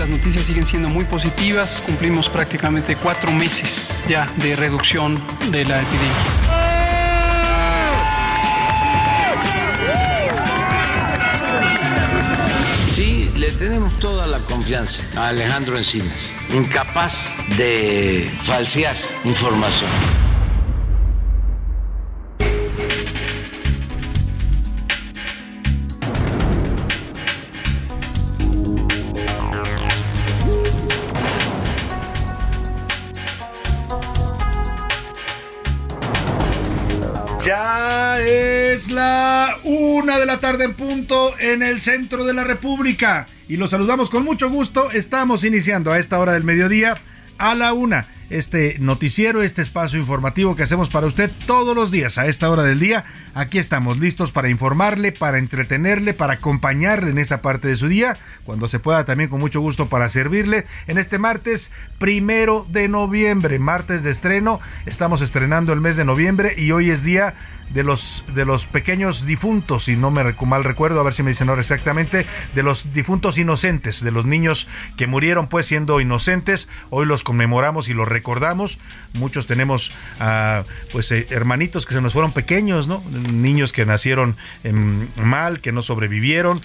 Las noticias siguen siendo muy positivas. Cumplimos prácticamente cuatro meses ya de reducción de la epidemia. Sí, le tenemos toda la confianza a Alejandro Encinas, incapaz de falsear información. Ya es la una de la tarde en punto en el centro de la República. Y los saludamos con mucho gusto. Estamos iniciando a esta hora del mediodía a la una este noticiero, este espacio informativo que hacemos para usted todos los días a esta hora del día. Aquí estamos listos para informarle, para entretenerle, para acompañarle en esa parte de su día, cuando se pueda también con mucho gusto para servirle. En este martes primero de noviembre, martes de estreno, estamos estrenando el mes de noviembre y hoy es día de los, de los pequeños difuntos, si no me mal recuerdo, a ver si me dicen ahora exactamente, de los difuntos inocentes, de los niños que murieron pues siendo inocentes, hoy los conmemoramos y los recordamos, muchos tenemos ah, pues eh, hermanitos que se nos fueron pequeños, ¿no? Niños que nacieron mal, que no sobrevivieron,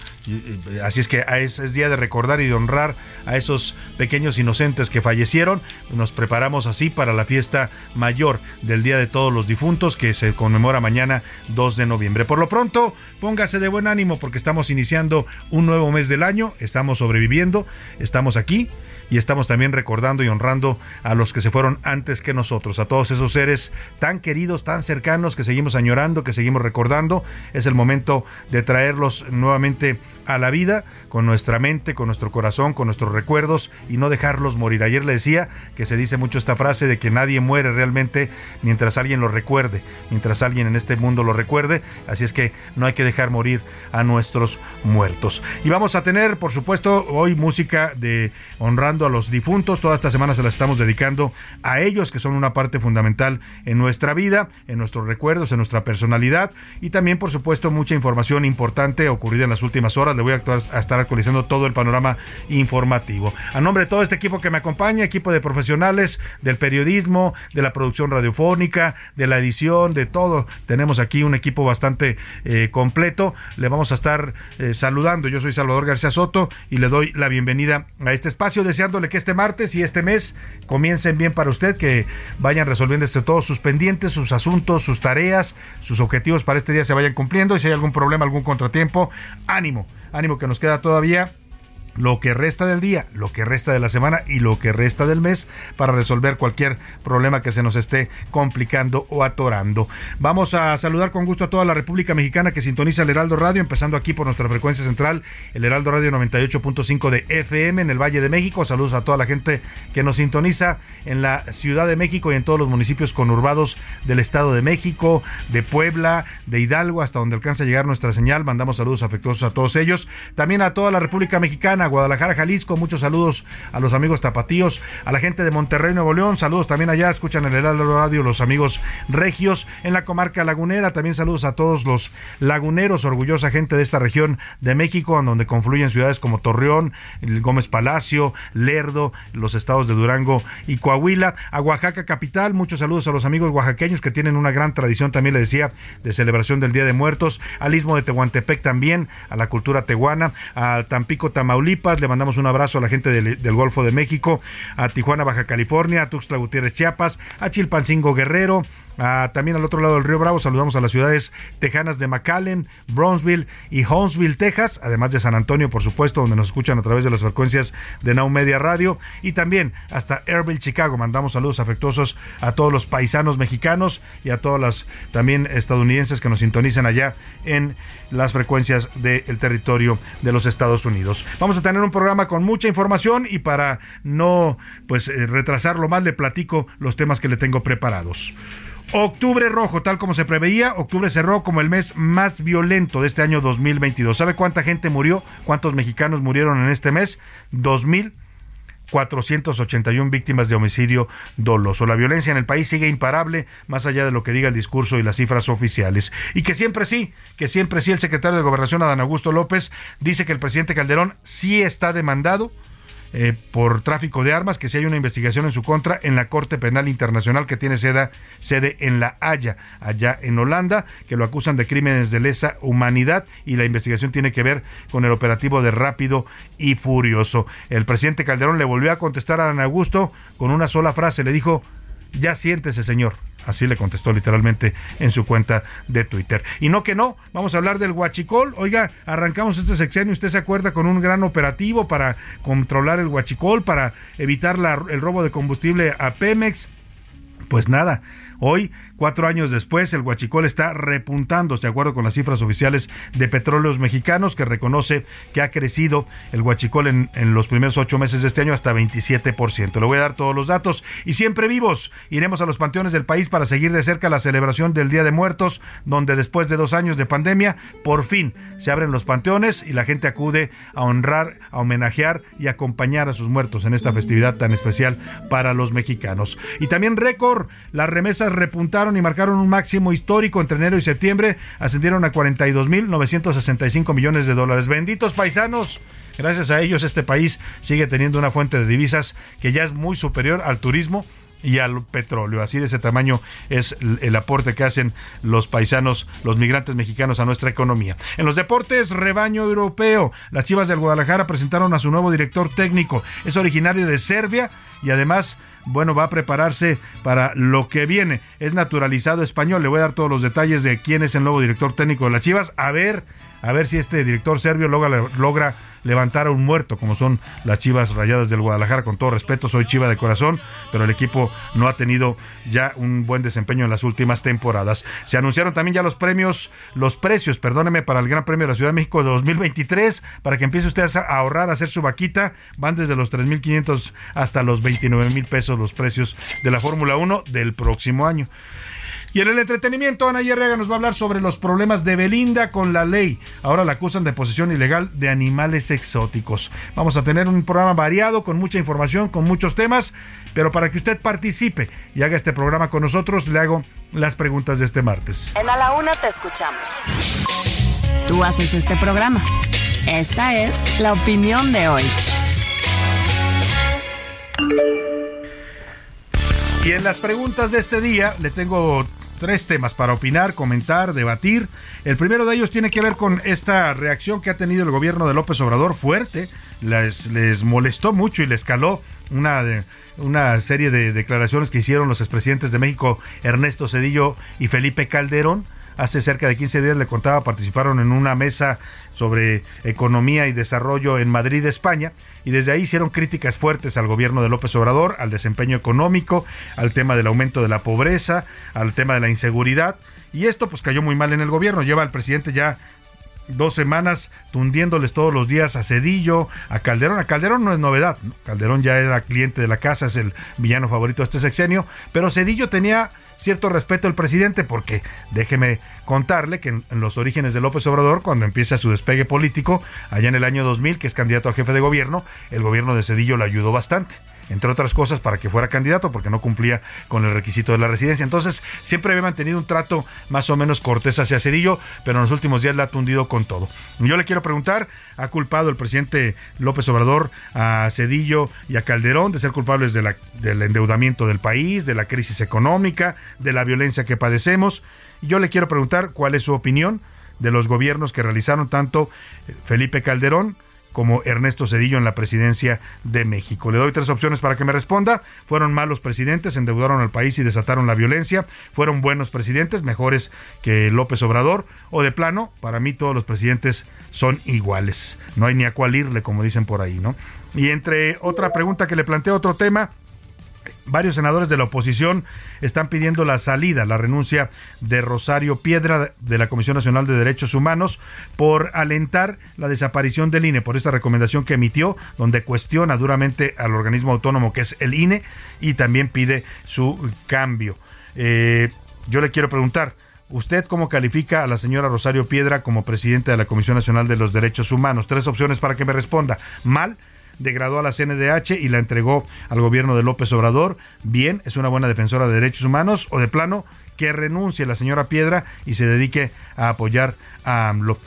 así es que es, es día de recordar y de honrar a esos pequeños inocentes que fallecieron, nos preparamos así para la fiesta mayor del Día de Todos los Difuntos que se conmemora mañana 2 de noviembre. Por lo pronto, póngase de buen ánimo porque estamos iniciando un nuevo mes del año, estamos sobreviviendo, estamos aquí y estamos también recordando y honrando a los que se fueron antes que nosotros, a todos esos seres tan queridos, tan cercanos que seguimos añorando, que seguimos recordando. Es el momento de traerlos nuevamente a la vida con nuestra mente, con nuestro corazón, con nuestros recuerdos y no dejarlos morir. Ayer le decía que se dice mucho esta frase de que nadie muere realmente mientras alguien lo recuerde, mientras alguien en este mundo lo recuerde, así es que no hay que dejar morir a nuestros muertos. Y vamos a tener, por supuesto, hoy música de honrando a los difuntos. Toda esta semana se la estamos dedicando a ellos, que son una parte fundamental en nuestra vida, en nuestros recuerdos, en nuestra personalidad y también, por supuesto, mucha información importante ocurrida en las últimas horas. Le voy a, a estar actualizando todo el panorama informativo. A nombre de todo este equipo que me acompaña, equipo de profesionales del periodismo, de la producción radiofónica, de la edición, de todo, tenemos aquí un equipo bastante eh, completo. Le vamos a estar eh, saludando. Yo soy Salvador García Soto y le doy la bienvenida a este espacio. Deseando que este martes y este mes comiencen bien para usted, que vayan resolviendo este, todos sus pendientes, sus asuntos, sus tareas, sus objetivos para este día se vayan cumpliendo. Y si hay algún problema, algún contratiempo, ánimo, ánimo que nos queda todavía lo que resta del día, lo que resta de la semana y lo que resta del mes para resolver cualquier problema que se nos esté complicando o atorando. Vamos a saludar con gusto a toda la República Mexicana que sintoniza el Heraldo Radio, empezando aquí por nuestra frecuencia central, el Heraldo Radio 98.5 de FM en el Valle de México. Saludos a toda la gente que nos sintoniza en la Ciudad de México y en todos los municipios conurbados del Estado de México, de Puebla, de Hidalgo, hasta donde alcanza a llegar nuestra señal. Mandamos saludos afectuosos a todos ellos. También a toda la República Mexicana Guadalajara, Jalisco. Muchos saludos a los amigos tapatíos, a la gente de Monterrey, Nuevo León. Saludos también allá, escuchan el Heraldo Radio los amigos regios en la comarca lagunera. También saludos a todos los laguneros, orgullosa gente de esta región de México, en donde confluyen ciudades como Torreón, Gómez Palacio, Lerdo, los estados de Durango y Coahuila. A Oaxaca capital, muchos saludos a los amigos oaxaqueños que tienen una gran tradición, también le decía, de celebración del Día de Muertos. Al istmo de Tehuantepec también, a la cultura tehuana. A Tampico, Tamaulipas, le mandamos un abrazo a la gente del, del Golfo de México. A Tijuana, Baja California, a Tuxtla Gutiérrez, Chiapas, a Chilpancingo Guerrero, Ah, también al otro lado del río Bravo saludamos a las ciudades tejanas de McAllen, Brownsville y Huntsville, Texas, además de San Antonio, por supuesto, donde nos escuchan a través de las frecuencias de Now Media Radio y también hasta Airville, Chicago. Mandamos saludos afectuosos a todos los paisanos mexicanos y a todas las también estadounidenses que nos sintonizan allá en las frecuencias del territorio de los Estados Unidos. Vamos a tener un programa con mucha información y para no pues eh, retrasarlo más le platico los temas que le tengo preparados. Octubre rojo, tal como se preveía, octubre cerró como el mes más violento de este año 2022. ¿Sabe cuánta gente murió? ¿Cuántos mexicanos murieron en este mes? 2.481 víctimas de homicidio doloso. La violencia en el país sigue imparable, más allá de lo que diga el discurso y las cifras oficiales. Y que siempre sí, que siempre sí, el secretario de Gobernación, Adán Augusto López, dice que el presidente Calderón sí está demandado eh, por tráfico de armas, que si hay una investigación en su contra en la Corte Penal Internacional que tiene sede, sede en La Haya, allá en Holanda, que lo acusan de crímenes de lesa humanidad y la investigación tiene que ver con el operativo de Rápido y Furioso. El presidente Calderón le volvió a contestar a Dan Augusto con una sola frase, le dijo, ya siéntese señor. Así le contestó literalmente en su cuenta de Twitter. Y no que no, vamos a hablar del huachicol. Oiga, arrancamos este sexenio, usted se acuerda con un gran operativo para controlar el huachicol, para evitar el robo de combustible a Pemex. Pues nada, Hoy, cuatro años después, el huachicol está repuntando, de acuerdo con las cifras oficiales de Petróleos Mexicanos, que reconoce que ha crecido el huachicol en, en los primeros ocho meses de este año hasta 27%. Le voy a dar todos los datos y siempre vivos. Iremos a los panteones del país para seguir de cerca la celebración del Día de Muertos, donde después de dos años de pandemia, por fin se abren los panteones y la gente acude a honrar, a homenajear y acompañar a sus muertos en esta festividad tan especial para los mexicanos. Y también récord, la remesa repuntaron y marcaron un máximo histórico entre enero y septiembre, ascendieron a 42.965 millones de dólares. Benditos paisanos. Gracias a ellos este país sigue teniendo una fuente de divisas que ya es muy superior al turismo y al petróleo. Así de ese tamaño es el aporte que hacen los paisanos, los migrantes mexicanos a nuestra economía. En los deportes, rebaño europeo. Las Chivas del Guadalajara presentaron a su nuevo director técnico. Es originario de Serbia y además bueno, va a prepararse para lo que viene. Es naturalizado español. Le voy a dar todos los detalles de quién es el nuevo director técnico de las Chivas. A ver, a ver si este director serbio logra, logra levantar a un muerto, como son las Chivas Rayadas del Guadalajara. Con todo respeto, soy Chiva de corazón, pero el equipo no ha tenido ya un buen desempeño en las últimas temporadas. Se anunciaron también ya los premios, los precios, perdóneme, para el Gran Premio de la Ciudad de México de 2023, para que empiece usted a ahorrar, a hacer su vaquita. Van desde los 3.500 hasta los 29.000 pesos los precios de la Fórmula 1 del próximo año. Y en el entretenimiento, Ana Yerrega nos va a hablar sobre los problemas de Belinda con la ley. Ahora la acusan de posesión ilegal de animales exóticos. Vamos a tener un programa variado, con mucha información, con muchos temas, pero para que usted participe y haga este programa con nosotros, le hago las preguntas de este martes. En A la Una te escuchamos. Tú haces este programa. Esta es la opinión de hoy. Y en las preguntas de este día le tengo tres temas para opinar, comentar, debatir. El primero de ellos tiene que ver con esta reacción que ha tenido el gobierno de López Obrador fuerte. Les, les molestó mucho y les caló una, una serie de declaraciones que hicieron los expresidentes de México, Ernesto Cedillo y Felipe Calderón. Hace cerca de 15 días le contaba, participaron en una mesa sobre economía y desarrollo en Madrid, España, y desde ahí hicieron críticas fuertes al gobierno de López Obrador, al desempeño económico, al tema del aumento de la pobreza, al tema de la inseguridad, y esto pues cayó muy mal en el gobierno. Lleva al presidente ya dos semanas tundiéndoles todos los días a Cedillo, a Calderón. A Calderón no es novedad, Calderón ya era cliente de la casa, es el villano favorito de este sexenio, pero Cedillo tenía cierto respeto al presidente, porque déjeme contarle que en, los orígenes de López Obrador, cuando empieza su despegue político, allá en el año 2000, que es candidato a jefe de gobierno, el gobierno de Cedillo le ayudó bastante entre otras cosas, para que fuera candidato, porque no cumplía con el requisito de la residencia. Entonces, siempre había mantenido un trato más o menos cortés hacia Cedillo, pero en los últimos días la ha tundido con todo. Yo le quiero preguntar, ¿ha culpado el presidente López Obrador a Cedillo y a Calderón de ser culpables de la, del endeudamiento del país, de la crisis económica, de la violencia que padecemos? Yo le quiero preguntar cuál es su opinión de los gobiernos que realizaron tanto Felipe Calderón, como Ernesto Cedillo en la presidencia de México. Le doy tres opciones para que me responda. Fueron malos presidentes, endeudaron al país y desataron la violencia. Fueron buenos presidentes, mejores que López Obrador. O de plano, para mí todos los presidentes son iguales. No hay ni a cuál irle, como dicen por ahí, ¿no? Y entre otra pregunta que le planteo, otro tema, varios senadores de la oposición están pidiendo la salida, la renuncia de Rosario Piedra de la Comisión Nacional de Derechos Humanos por alentar la desaparición del INE, por esta recomendación que emitió, donde cuestiona duramente al organismo autónomo que es el INE y también pide su cambio. Eh, yo le quiero preguntar, ¿Usted cómo califica a la señora Rosario Piedra como presidenta de la Comisión Nacional de los Derechos Humanos? Tres opciones para que me responda. Mal, degradó a la CNDH y la entregó al gobierno de López Obrador. Bien, es una buena defensora de derechos humanos o de plano que renuncie la señora Piedra y se dedique a apoyar a AMLO.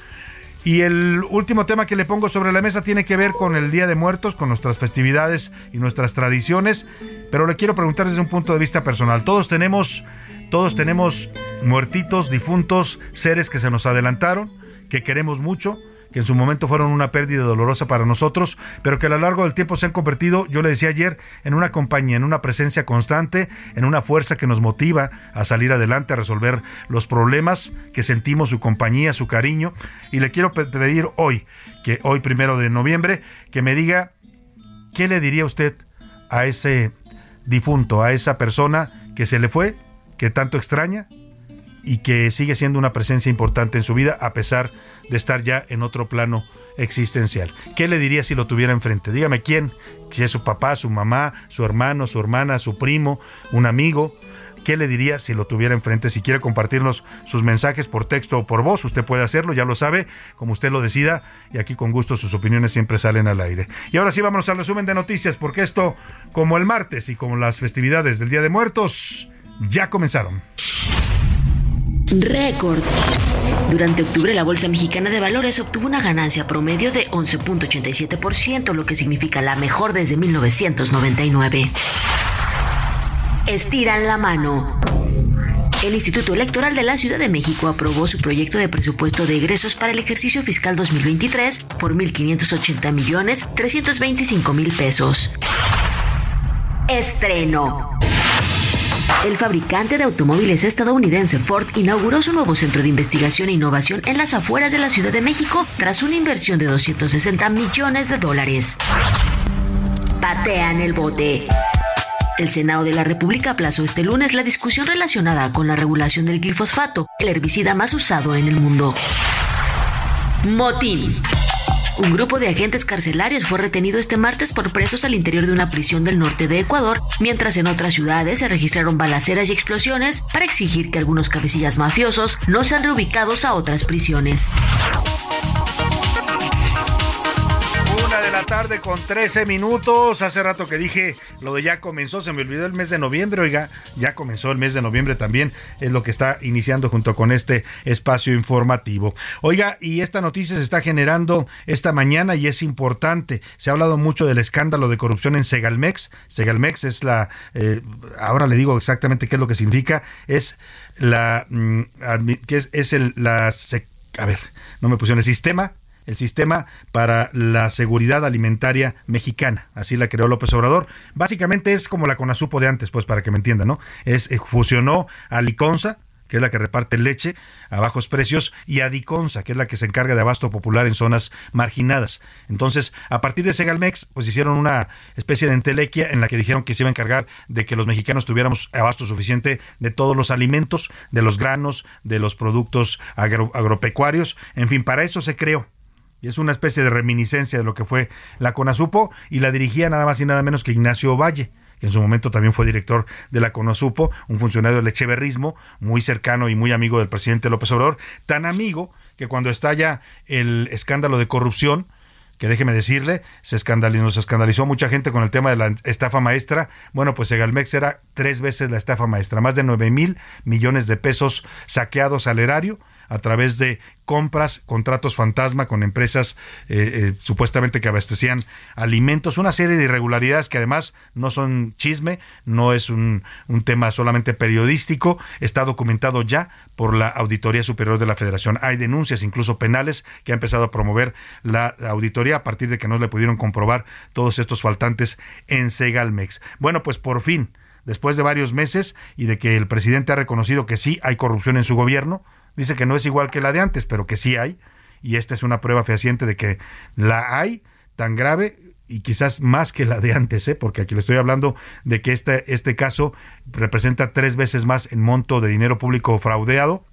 Y el último tema que le pongo sobre la mesa tiene que ver con el Día de Muertos, con nuestras festividades y nuestras tradiciones, pero le quiero preguntar desde un punto de vista personal. Todos tenemos todos tenemos muertitos, difuntos, seres que se nos adelantaron, que queremos mucho, que en su momento fueron una pérdida dolorosa para nosotros, pero que a lo largo del tiempo se han convertido, yo le decía ayer, en una compañía, en una presencia constante, en una fuerza que nos motiva a salir adelante, a resolver los problemas, que sentimos su compañía, su cariño. Y le quiero pedir hoy, que hoy primero de noviembre, que me diga qué le diría usted a ese difunto, a esa persona que se le fue, que tanto extraña y que sigue siendo una presencia importante en su vida a pesar de estar ya en otro plano existencial. ¿Qué le diría si lo tuviera enfrente? Dígame quién, si es su papá, su mamá, su hermano, su hermana, su primo, un amigo. ¿Qué le diría si lo tuviera enfrente? Si quiere compartirnos sus mensajes por texto o por voz, usted puede hacerlo, ya lo sabe, como usted lo decida, y aquí con gusto sus opiniones siempre salen al aire. Y ahora sí, vámonos al resumen de noticias, porque esto, como el martes y como las festividades del Día de Muertos, ya comenzaron. Récord. Durante octubre la Bolsa Mexicana de Valores obtuvo una ganancia promedio de 11.87%, lo que significa la mejor desde 1999. Estiran la mano. El Instituto Electoral de la Ciudad de México aprobó su proyecto de presupuesto de egresos para el ejercicio fiscal 2023 por 1.580 millones 325 mil pesos. Estreno. El fabricante de automóviles estadounidense Ford inauguró su nuevo centro de investigación e innovación en las afueras de la Ciudad de México tras una inversión de 260 millones de dólares. Patean el bote. El Senado de la República aplazó este lunes la discusión relacionada con la regulación del glifosfato, el herbicida más usado en el mundo. Motín. Un grupo de agentes carcelarios fue retenido este martes por presos al interior de una prisión del norte de Ecuador, mientras en otras ciudades se registraron balaceras y explosiones para exigir que algunos cabecillas mafiosos no sean reubicados a otras prisiones la tarde con 13 minutos. Hace rato que dije lo de ya comenzó, se me olvidó el mes de noviembre. Oiga, ya comenzó el mes de noviembre también. Es lo que está iniciando junto con este espacio informativo. Oiga, y esta noticia se está generando esta mañana y es importante. Se ha hablado mucho del escándalo de corrupción en Segalmex. Segalmex es la, eh, ahora le digo exactamente qué es lo que significa. Es la, mm, que es, es el, la, a ver, no me pusieron el sistema el sistema para la seguridad alimentaria mexicana. Así la creó López Obrador. Básicamente es como la Conasupo de antes, pues para que me entiendan, ¿no? Es eh, fusionó a Liconza, que es la que reparte leche a bajos precios, y a Diconsa, que es la que se encarga de abasto popular en zonas marginadas. Entonces, a partir de Segalmex, pues hicieron una especie de entelequia en la que dijeron que se iba a encargar de que los mexicanos tuviéramos abasto suficiente de todos los alimentos, de los granos, de los productos agropecuarios, en fin, para eso se creó y es una especie de reminiscencia de lo que fue la CONASUPO y la dirigía nada más y nada menos que Ignacio Valle que en su momento también fue director de la Conosupo, un funcionario del echeverrismo, muy cercano y muy amigo del presidente López Obrador, tan amigo que cuando estalla el escándalo de corrupción, que déjeme decirle, se escandalizó, nos escandalizó mucha gente con el tema de la estafa maestra. Bueno, pues Segalmex era tres veces la estafa maestra, más de 9 mil millones de pesos saqueados al erario a través de compras, contratos fantasma con empresas eh, eh, supuestamente que abastecían alimentos, una serie de irregularidades que además no son chisme, no es un, un tema solamente periodístico, está documentado ya por la Auditoría Superior de la Federación. Hay denuncias incluso penales que ha empezado a promover la auditoría a partir de que no le pudieron comprobar todos estos faltantes en Segalmex. Bueno, pues por fin, después de varios meses y de que el presidente ha reconocido que sí hay corrupción en su gobierno, Dice que no es igual que la de antes, pero que sí hay. Y esta es una prueba fehaciente de que la hay tan grave y quizás más que la de antes, ¿eh? porque aquí le estoy hablando de que este, este caso representa tres veces más en monto de dinero público fraudeado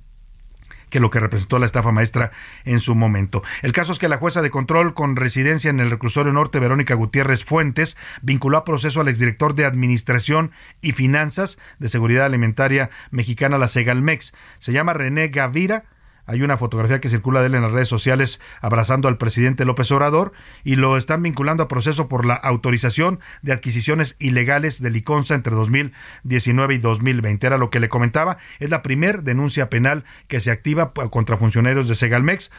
que lo que representó la estafa maestra en su momento. El caso es que la jueza de control con residencia en el reclusorio norte, Verónica Gutiérrez Fuentes, vinculó a proceso al exdirector de Administración y Finanzas de Seguridad Alimentaria Mexicana, la Segalmex. Se llama René Gavira hay una fotografía que circula de él en las redes sociales abrazando al presidente López Obrador y lo están vinculando a proceso por la autorización de adquisiciones ilegales de Liconza entre 2019 y 2020. Era lo que le comentaba. Es la primer denuncia penal que se activa contra funcionarios de Segalmex.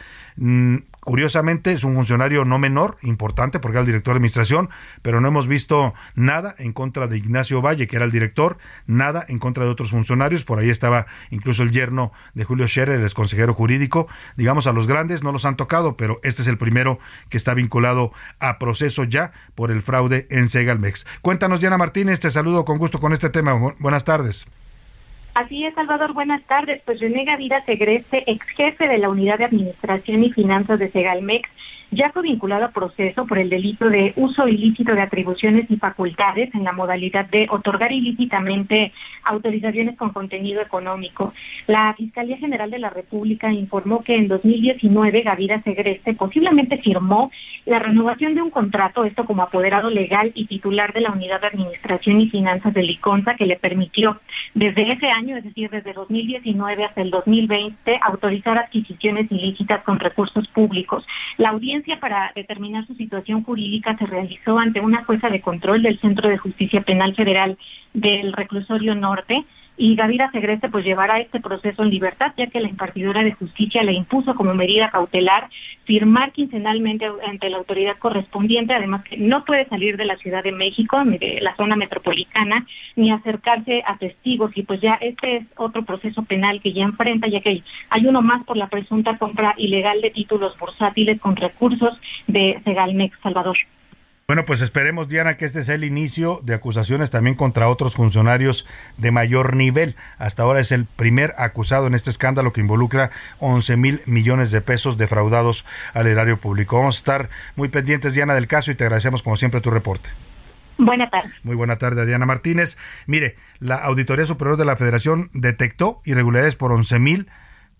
Curiosamente es un funcionario no menor, importante porque era el director de administración, pero no hemos visto nada en contra de Ignacio Valle, que era el director, nada en contra de otros funcionarios. Por ahí estaba incluso el yerno de Julio Scherer, el consejero jurídico. Digamos, a los grandes no los han tocado, pero este es el primero que está vinculado a proceso ya por el fraude en Segalmex. Cuéntanos, Diana Martínez, te saludo con gusto con este tema. Buenas tardes. Así es, Salvador, buenas tardes. Pues René Gavira Segreste, ex jefe de la Unidad de Administración y Finanzas de Segalmex, ya fue vinculado a proceso por el delito de uso ilícito de atribuciones y facultades en la modalidad de otorgar ilícitamente autorizaciones con contenido económico. La Fiscalía General de la República informó que en 2019 Gavira Segreste posiblemente firmó la renovación de un contrato, esto como apoderado legal y titular de la Unidad de Administración y Finanzas de Liconza, que le permitió desde ese año, es decir, desde 2019 hasta el 2020, autorizar adquisiciones ilícitas con recursos públicos. La audiencia para determinar su situación jurídica se realizó ante una jueza de control del Centro de Justicia Penal Federal del Reclusorio Norte y Gavira Segreste pues llevará este proceso en libertad ya que la impartidora de justicia le impuso como medida cautelar firmar quincenalmente ante la autoridad correspondiente, además que no puede salir de la Ciudad de México, de la zona metropolitana, ni acercarse a testigos y pues ya este es otro proceso penal que ya enfrenta ya que hay uno más por la presunta compra ilegal de títulos bursátiles con recursos de Segalmex Salvador. Bueno, pues esperemos, Diana, que este sea el inicio de acusaciones también contra otros funcionarios de mayor nivel. Hasta ahora es el primer acusado en este escándalo que involucra 11 mil millones de pesos defraudados al erario público. Vamos a estar muy pendientes, Diana, del caso y te agradecemos como siempre tu reporte. Buena tarde. Muy buena tarde, Diana Martínez. Mire, la Auditoría Superior de la Federación detectó irregularidades por 11 mil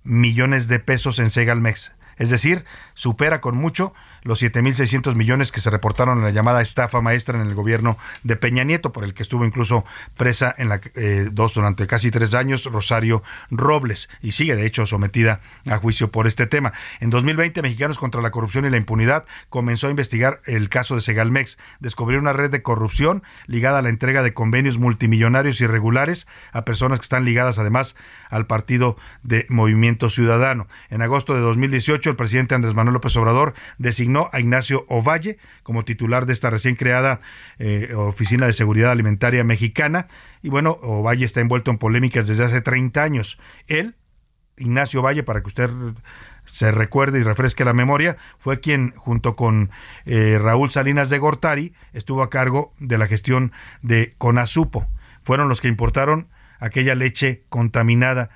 millones de pesos en Segalmex. Es decir, supera con mucho los 7.600 millones que se reportaron en la llamada estafa maestra en el gobierno de Peña Nieto, por el que estuvo incluso presa en la eh, dos durante casi tres años Rosario Robles y sigue de hecho sometida a juicio por este tema. En 2020, Mexicanos contra la Corrupción y la Impunidad comenzó a investigar el caso de Segalmex, descubrió una red de corrupción ligada a la entrega de convenios multimillonarios irregulares a personas que están ligadas además al partido de Movimiento Ciudadano. En agosto de 2018, el presidente Andrés Manuel López Obrador designó a Ignacio Ovalle como titular de esta recién creada eh, Oficina de Seguridad Alimentaria Mexicana. Y bueno, Ovalle está envuelto en polémicas desde hace 30 años. Él, Ignacio Ovalle, para que usted se recuerde y refresque la memoria, fue quien, junto con eh, Raúl Salinas de Gortari, estuvo a cargo de la gestión de Conasupo. Fueron los que importaron aquella leche contaminada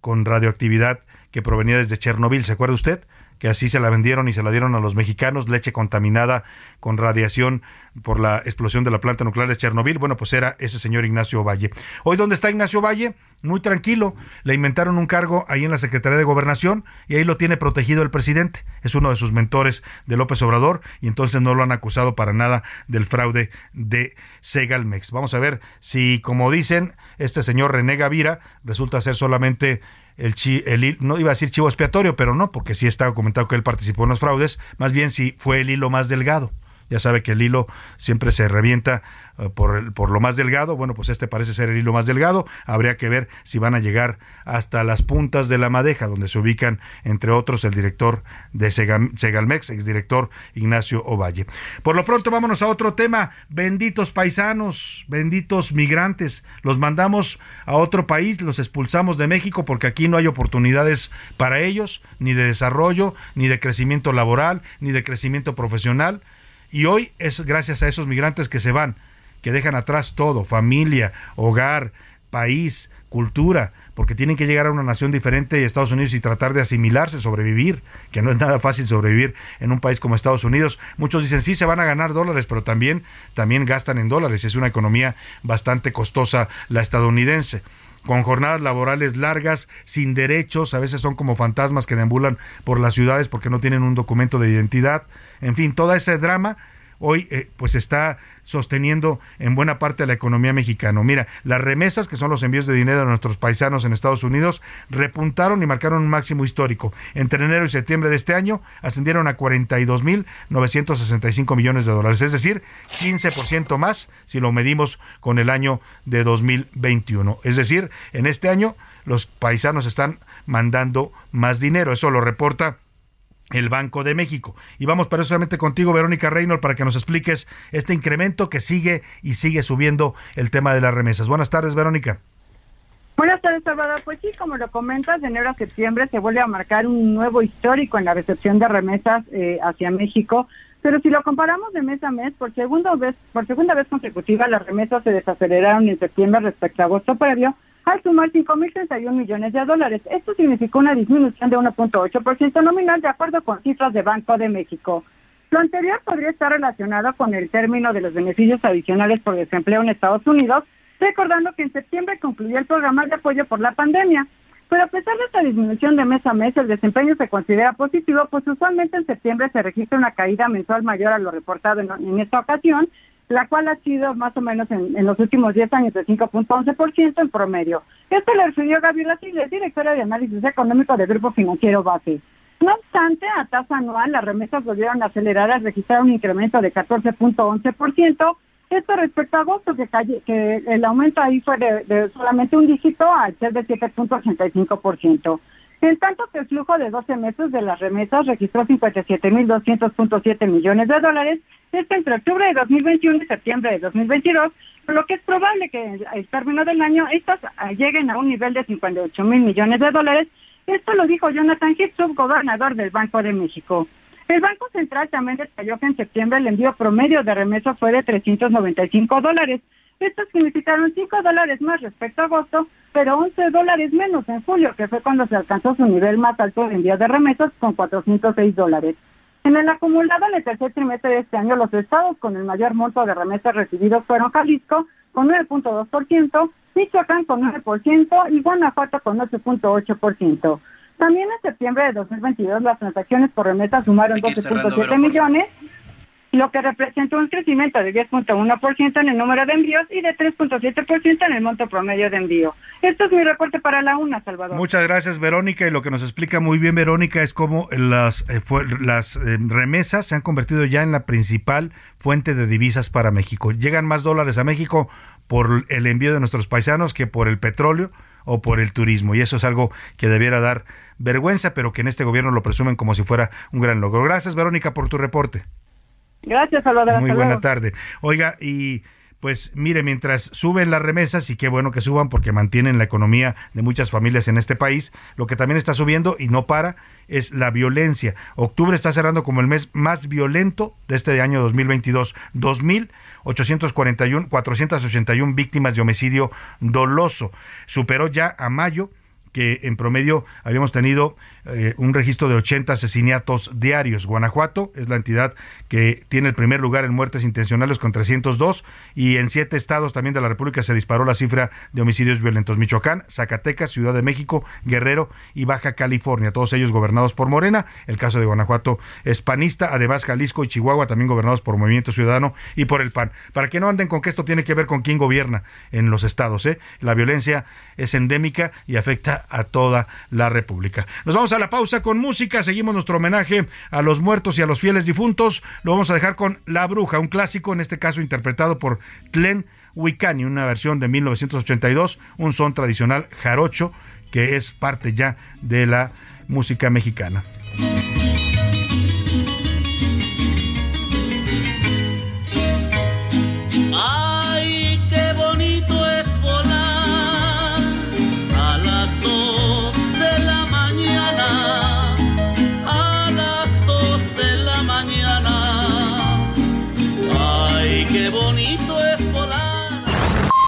con radioactividad que provenía desde Chernobyl. ¿Se acuerda usted? Que así se la vendieron y se la dieron a los mexicanos, leche contaminada con radiación por la explosión de la planta nuclear de Chernobyl. Bueno, pues era ese señor Ignacio Valle. Hoy, ¿dónde está Ignacio Valle? muy tranquilo. Le inventaron un cargo ahí en la Secretaría de Gobernación y ahí lo tiene protegido el presidente. Es uno de sus mentores de López Obrador y entonces no lo han acusado para nada del fraude de Segalmex. Vamos a ver si, como dicen, este señor René Gavira resulta ser solamente el, chi, el no iba a decir chivo expiatorio, pero no, porque sí está documentado que él participó en los fraudes, más bien si fue el hilo más delgado. Ya sabe que el hilo siempre se revienta eh, por, por lo más delgado. Bueno, pues este parece ser el hilo más delgado. Habría que ver si van a llegar hasta las puntas de la madeja, donde se ubican, entre otros, el director de Segalmex, exdirector Ignacio Ovalle. Por lo pronto, vámonos a otro tema. Benditos paisanos, benditos migrantes. Los mandamos a otro país, los expulsamos de México porque aquí no hay oportunidades para ellos, ni de desarrollo, ni de crecimiento laboral, ni de crecimiento profesional. Y hoy es gracias a esos migrantes que se van que dejan atrás todo, familia, hogar, país, cultura, porque tienen que llegar a una nación diferente, Estados Unidos, y tratar de asimilarse, sobrevivir, que no es nada fácil sobrevivir en un país como Estados Unidos. Muchos dicen, sí, se van a ganar dólares, pero también, también gastan en dólares. Es una economía bastante costosa la estadounidense con jornadas laborales largas, sin derechos, a veces son como fantasmas que deambulan por las ciudades porque no tienen un documento de identidad. En fin, todo ese drama hoy eh, pues está sosteniendo en buena parte la economía mexicana. Mira, las remesas, que son los envíos de dinero a nuestros paisanos en Estados Unidos, repuntaron y marcaron un máximo histórico. Entre enero y septiembre de este año ascendieron a 42.965 millones de dólares, es decir, 15% más si lo medimos con el año de 2021. Es decir, en este año los paisanos están mandando más dinero. Eso lo reporta el Banco de México. Y vamos precisamente contigo, Verónica Reynolds, para que nos expliques este incremento que sigue y sigue subiendo el tema de las remesas. Buenas tardes, Verónica. Buenas tardes, Salvador. Pues sí, como lo comentas, de enero a septiembre se vuelve a marcar un nuevo histórico en la recepción de remesas eh, hacia México. Pero si lo comparamos de mes a mes, por segunda vez, por segunda vez consecutiva, las remesas se desaceleraron en septiembre respecto a agosto previo, al sumar 5.031 millones de dólares. Esto significó una disminución de 1.8% nominal de acuerdo con cifras de Banco de México. Lo anterior podría estar relacionado con el término de los beneficios adicionales por desempleo en Estados Unidos, recordando que en septiembre concluyó el programa de apoyo por la pandemia. Pero a pesar de esta disminución de mes a mes, el desempeño se considera positivo, pues usualmente en septiembre se registra una caída mensual mayor a lo reportado en esta ocasión, la cual ha sido más o menos en, los últimos 10 años de 5.11% en promedio. Esto le refirió Gabriela Sigles, directora de análisis económico del Grupo Financiero Base. No obstante, a tasa anual las remesas volvieron a acelerar al registrar un incremento de 14.11%. Esto respecto a agosto, que, que el aumento ahí fue de, de solamente un dígito al ser de 7.85%. En tanto que el flujo de 12 meses de las remesas registró 57.200.7 millones de dólares, esto entre octubre de 2021 y septiembre de 2022, por lo que es probable que al término del año estas lleguen a un nivel de 58 mil millones de dólares. Esto lo dijo Jonathan Hipp, subgobernador del Banco de México. El Banco Central también detalló que en septiembre el envío promedio de remesas fue de 395 dólares, estos significaron 5 dólares más respecto a agosto, pero 11 dólares menos en julio, que fue cuando se alcanzó su nivel más alto de envío de remesas con 406 dólares. En el acumulado en el tercer trimestre de este año, los estados con el mayor monto de remesas recibidos fueron Jalisco con 9.2%, Michoacán con 9% y Guanajuato con 8.8%. También en septiembre de 2022 las transacciones por remesas sumaron 12.7 millones lo que representa un crecimiento de 10.1% en el número de envíos y de 3.7% en el monto promedio de envío. Esto es mi reporte para la UNA, Salvador. Muchas gracias, Verónica. Y lo que nos explica muy bien Verónica es cómo las, eh, las eh, remesas se han convertido ya en la principal fuente de divisas para México. Llegan más dólares a México por el envío de nuestros paisanos que por el petróleo o por el turismo. Y eso es algo que debiera dar vergüenza, pero que en este gobierno lo presumen como si fuera un gran logro. Gracias, Verónica, por tu reporte. Gracias, Salvador. Muy buena tarde. Oiga, y pues mire, mientras suben las remesas, y qué bueno que suban porque mantienen la economía de muchas familias en este país, lo que también está subiendo y no para es la violencia. Octubre está cerrando como el mes más violento de este año 2022. 2.841, 481 víctimas de homicidio doloso. Superó ya a mayo que en promedio habíamos tenido eh, un registro de 80 asesinatos diarios. Guanajuato es la entidad que tiene el primer lugar en muertes intencionales con 302 y en siete estados también de la República se disparó la cifra de homicidios violentos. Michoacán, Zacatecas, Ciudad de México, Guerrero y Baja California, todos ellos gobernados por Morena. El caso de Guanajuato es panista, además Jalisco y Chihuahua también gobernados por Movimiento Ciudadano y por el PAN. Para que no anden con que esto tiene que ver con quién gobierna en los estados. ¿eh? La violencia es endémica y afecta a toda la República. Nos vamos a la pausa con música, seguimos nuestro homenaje a los muertos y a los fieles difuntos. Lo vamos a dejar con La Bruja, un clásico, en este caso interpretado por Glenn Wicani, una versión de 1982, un son tradicional jarocho que es parte ya de la música mexicana.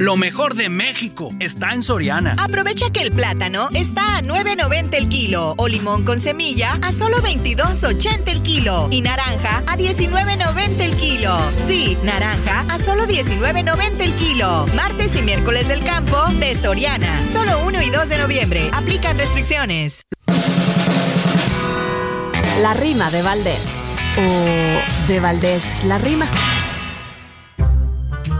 Lo mejor de México está en Soriana. Aprovecha que el plátano está a 9.90 el kilo o limón con semilla a solo 22.80 el kilo y naranja a 19.90 el kilo. Sí, naranja a solo 19.90 el kilo. Martes y miércoles del campo de Soriana. Solo 1 y 2 de noviembre. Aplican restricciones. La rima de Valdés. O de Valdés la rima.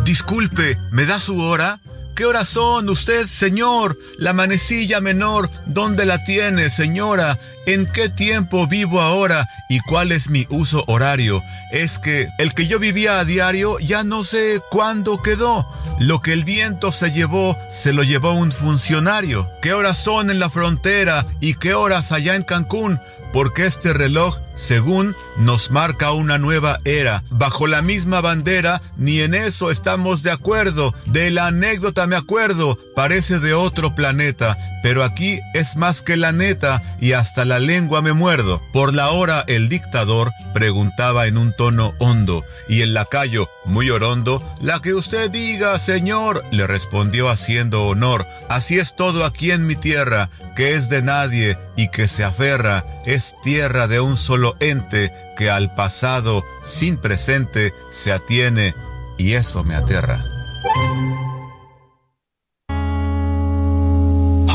Disculpe, ¿me da su hora? ¿Qué horas son usted, señor? La manecilla menor, ¿dónde la tiene, señora? ¿En qué tiempo vivo ahora? ¿Y cuál es mi uso horario? Es que el que yo vivía a diario ya no sé cuándo quedó. Lo que el viento se llevó, se lo llevó un funcionario. ¿Qué horas son en la frontera y qué horas allá en Cancún? Porque este reloj según nos marca una nueva era. Bajo la misma bandera, ni en eso estamos de acuerdo. De la anécdota me acuerdo, parece de otro planeta, pero aquí es más que la neta y hasta la lengua me muerdo. Por la hora el dictador preguntaba en un tono hondo y el lacayo, muy orondo, la que usted diga, señor, le respondió haciendo honor. Así es todo aquí en mi tierra, que es de nadie y que se aferra, es tierra de un solo ente que al pasado sin presente se atiene y eso me aterra.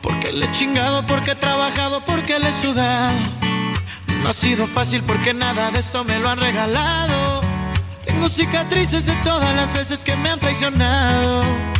Porque le he chingado, porque he trabajado, porque le he sudado. No ha sido fácil porque nada de esto me lo han regalado. Tengo cicatrices de todas las veces que me han traicionado.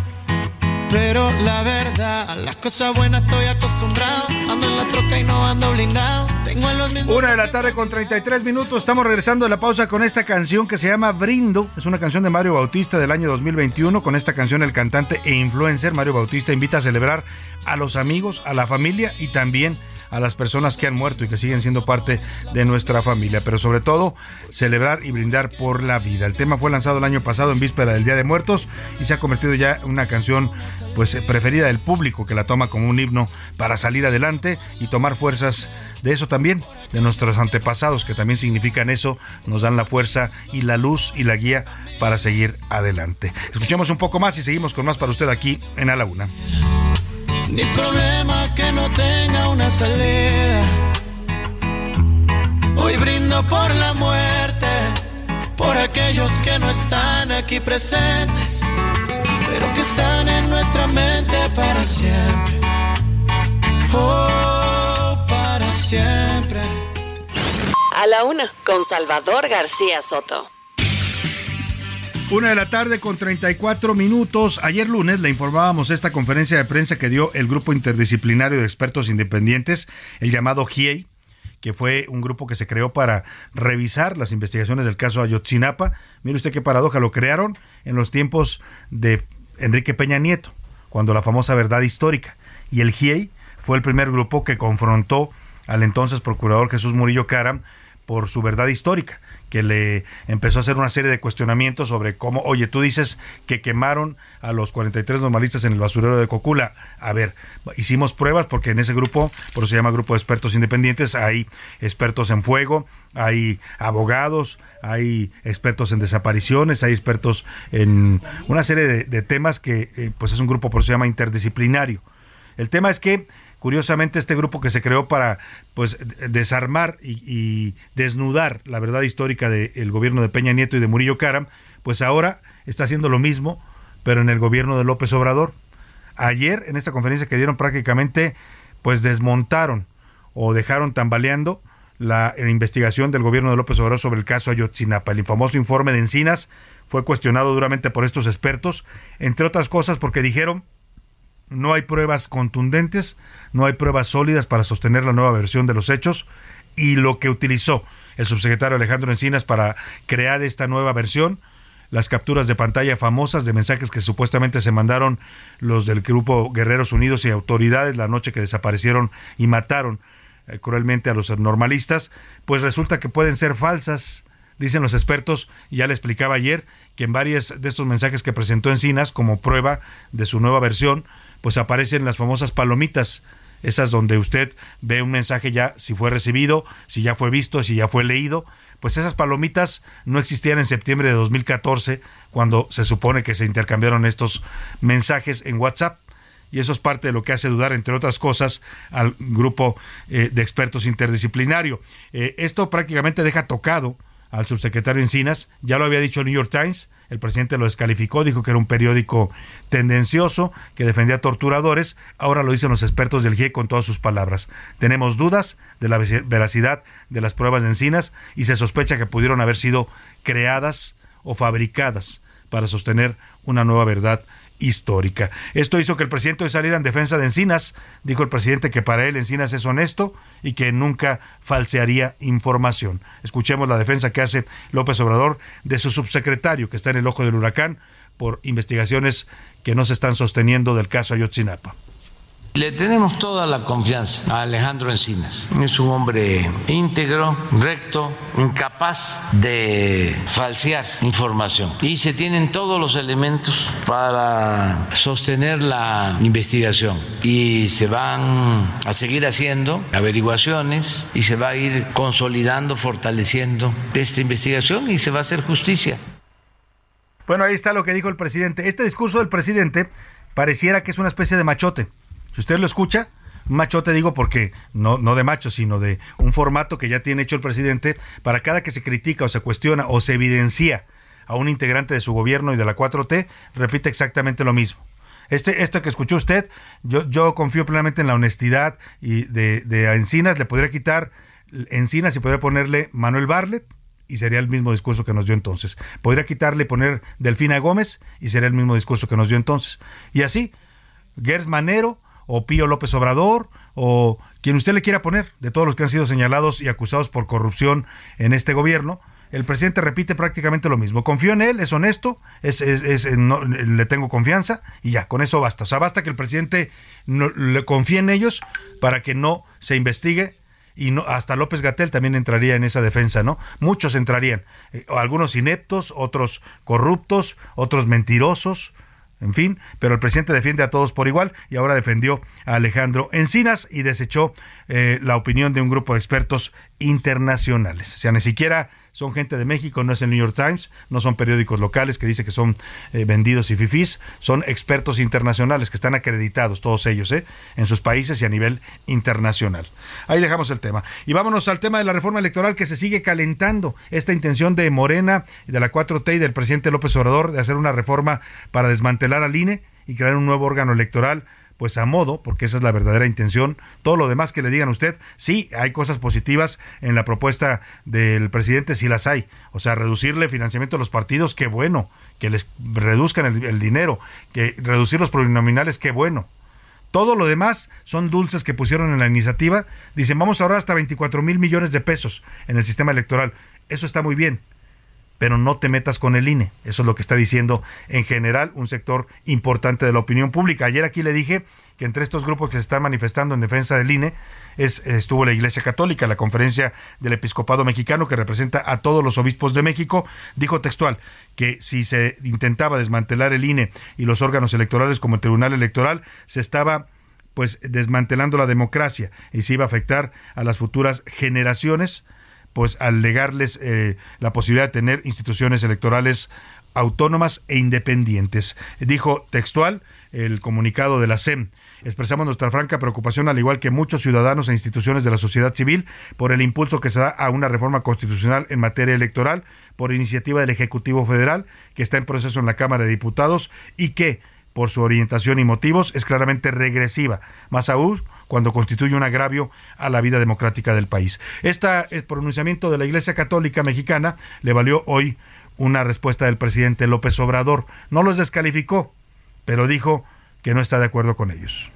Pero la verdad, a las cosas buenas estoy acostumbrado. Ando en la troca y no ando blindado. Tengo en los mismos. Una de la tarde con 33 minutos. Estamos regresando de la pausa con esta canción que se llama Brindo. Es una canción de Mario Bautista del año 2021. Con esta canción, el cantante e influencer Mario Bautista invita a celebrar a los amigos, a la familia y también a las personas que han muerto y que siguen siendo parte de nuestra familia, pero sobre todo celebrar y brindar por la vida. El tema fue lanzado el año pasado en víspera del Día de Muertos y se ha convertido ya en una canción pues preferida del público que la toma como un himno para salir adelante y tomar fuerzas de eso también, de nuestros antepasados que también significan eso, nos dan la fuerza y la luz y la guía para seguir adelante. Escuchemos un poco más y seguimos con más para usted aquí en A la Una. Ni problema que no tenga una salida. Hoy brindo por la muerte, por aquellos que no están aquí presentes, pero que están en nuestra mente para siempre. Oh, para siempre. A la una, con Salvador García Soto. Una de la tarde con 34 minutos. Ayer lunes le informábamos esta conferencia de prensa que dio el Grupo Interdisciplinario de Expertos Independientes, el llamado GIEI, que fue un grupo que se creó para revisar las investigaciones del caso Ayotzinapa. Mire usted qué paradoja, lo crearon en los tiempos de Enrique Peña Nieto, cuando la famosa verdad histórica. Y el GIEI fue el primer grupo que confrontó al entonces procurador Jesús Murillo Caram por su verdad histórica que le empezó a hacer una serie de cuestionamientos sobre cómo, oye, tú dices que quemaron a los 43 normalistas en el basurero de Cocula. A ver, hicimos pruebas porque en ese grupo, por eso se llama Grupo de Expertos Independientes, hay expertos en fuego, hay abogados, hay expertos en desapariciones, hay expertos en una serie de, temas que eh, pues es un grupo por eso se llama interdisciplinario. El tema es que Curiosamente, este grupo que se creó para pues desarmar y, desnudar la verdad histórica del gobierno de Peña Nieto y de Murillo Caram, pues ahora está haciendo lo mismo, pero en el gobierno de López Obrador. Ayer, en esta conferencia que dieron prácticamente, pues desmontaron o dejaron tambaleando la, la investigación del gobierno de López Obrador sobre el caso Ayotzinapa. El famoso informe de Encinas fue cuestionado duramente por estos expertos, entre otras cosas porque dijeron no hay pruebas contundentes, no hay pruebas sólidas para sostener la nueva versión de los hechos y lo que utilizó el subsecretario Alejandro Encinas para crear esta nueva versión, las capturas de pantalla famosas de mensajes que supuestamente se mandaron los del grupo Guerreros Unidos y autoridades la noche que desaparecieron y mataron eh, cruelmente a los normalistas, pues resulta que pueden ser falsas, dicen los expertos, ya le explicaba ayer que en varios de estos mensajes que presentó Encinas como prueba de su nueva versión, pues aparecen las famosas palomitas, esas donde usted ve un mensaje ya si fue recibido, si ya fue visto, si ya fue leído, pues esas palomitas no existían en septiembre de 2014 cuando se supone que se intercambiaron estos mensajes en WhatsApp y eso es parte de lo que hace dudar, entre otras cosas, al grupo eh, de expertos interdisciplinario. Eh, esto prácticamente deja tocado al subsecretario Encinas, ya lo había dicho el New York Times, el presidente lo descalificó, dijo que era un periódico tendencioso, que defendía torturadores. Ahora lo dicen los expertos del GIE con todas sus palabras. Tenemos dudas de la veracidad de las pruebas de encinas y se sospecha que pudieron haber sido creadas o fabricadas para sostener una nueva verdad histórica. Esto hizo que el presidente hoy saliera en defensa de Encinas. Dijo el presidente que para él Encinas es honesto y que nunca falsearía información. Escuchemos la defensa que hace López Obrador de su subsecretario que está en el ojo del huracán por investigaciones que no se están sosteniendo del caso Ayotzinapa. Le tenemos toda la confianza a Alejandro Encinas. Es un hombre íntegro, recto, incapaz de falsear información. Y se tienen todos los elementos para sostener la investigación. Y se van a seguir haciendo averiguaciones y se va a ir consolidando, fortaleciendo esta investigación y se va a hacer justicia. Bueno, ahí está lo que dijo el presidente. Este discurso del presidente pareciera que es una especie de machote si usted lo escucha, machote digo porque no, no de macho, sino de un formato que ya tiene hecho el presidente para cada que se critica o se cuestiona o se evidencia a un integrante de su gobierno y de la 4T, repite exactamente lo mismo. Este, esto que escuchó usted, yo, yo confío plenamente en la honestidad y de, de Encinas, le podría quitar Encinas y podría ponerle Manuel Barlet y sería el mismo discurso que nos dio entonces. Podría quitarle y poner Delfina Gómez y sería el mismo discurso que nos dio entonces. Y así, Gers Manero o Pío López Obrador o quien usted le quiera poner, de todos los que han sido señalados y acusados por corrupción en este gobierno, el presidente repite prácticamente lo mismo. Confío en él, es honesto, es, le tengo confianza y ya, con eso basta. O sea, basta que el presidente le confíe en ellos para que no se investigue y no, hasta López Gatel también entraría en esa defensa, ¿no? Muchos entrarían, eh, algunos ineptos, otros corruptos, otros mentirosos, en fin, pero el presidente defiende a todos por igual y ahora defendió a Alejandro Encinas y desechó eh, la opinión de un grupo de expertos internacionales. O sea, ni siquiera son gente de México, no es el New York Times, no son periódicos locales que dice que son eh, vendidos y fifís, son expertos internacionales que están acreditados, todos ellos, ¿eh? en sus países y a nivel internacional. Ahí dejamos el tema. Y vámonos al tema de la reforma electoral que se sigue calentando. Esta intención de Morena, de la 4T y del presidente López Obrador de hacer una reforma para desmantelar al INE y crear un nuevo órgano electoral pues a modo, porque esa es la verdadera intención. Todo lo demás que le digan a usted, sí, hay cosas positivas en la propuesta del presidente, sí las hay. O sea, reducirle financiamiento a los partidos, qué bueno. Que les reduzcan el, dinero, que reducir los plurinominales, qué bueno. Todo lo demás son dulces que pusieron en la iniciativa. Dicen, vamos a ahorrar hasta 24 mil millones de pesos en el sistema electoral. Eso está muy bien pero no te metas con el INE. Eso es lo que está diciendo en general un sector importante de la opinión pública. Ayer aquí le dije que entre estos grupos que se están manifestando en defensa del INE es, estuvo la Iglesia Católica, la conferencia del Episcopado Mexicano que representa a todos los obispos de México, dijo textual que si se intentaba desmantelar el INE y los órganos electorales como el Tribunal Electoral, se estaba pues desmantelando la democracia y se iba a afectar a las futuras generaciones pues al negarles eh, la posibilidad de tener instituciones electorales autónomas e independientes. Dijo textual el comunicado de la SEM. Expresamos nuestra franca preocupación, al igual que muchos ciudadanos e instituciones de la sociedad civil, por el impulso que se da a una reforma constitucional en materia electoral por iniciativa del Ejecutivo Federal, que está en proceso en la Cámara de Diputados y que, por su orientación y motivos, es claramente regresiva. Más aún, cuando constituye un agravio a la vida democrática del país. Este pronunciamiento de la Iglesia Católica Mexicana le valió hoy una respuesta del presidente López Obrador. No los descalificó, pero dijo que no está de acuerdo con ellos.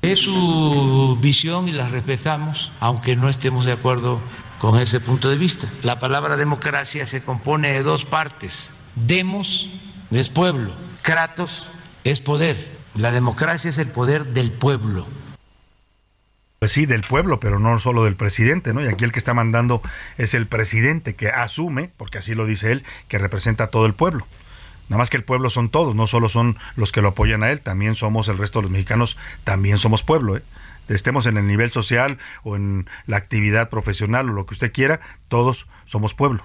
Es su visión y la respetamos, aunque no estemos de acuerdo con ese punto de vista. La palabra democracia se compone de dos partes. Demos es pueblo, kratos es poder. La democracia es el poder del pueblo. Pues sí, del pueblo, pero no solo del presidente, ¿no? Y aquí el que está mandando es el presidente que asume, porque así lo dice él, que representa a todo el pueblo. Nada más que el pueblo son todos, no solo son los que lo apoyan a él, también somos el resto de los mexicanos, también somos pueblo, ¿eh? Estemos en el nivel social o en la actividad profesional o lo que usted quiera, todos somos pueblo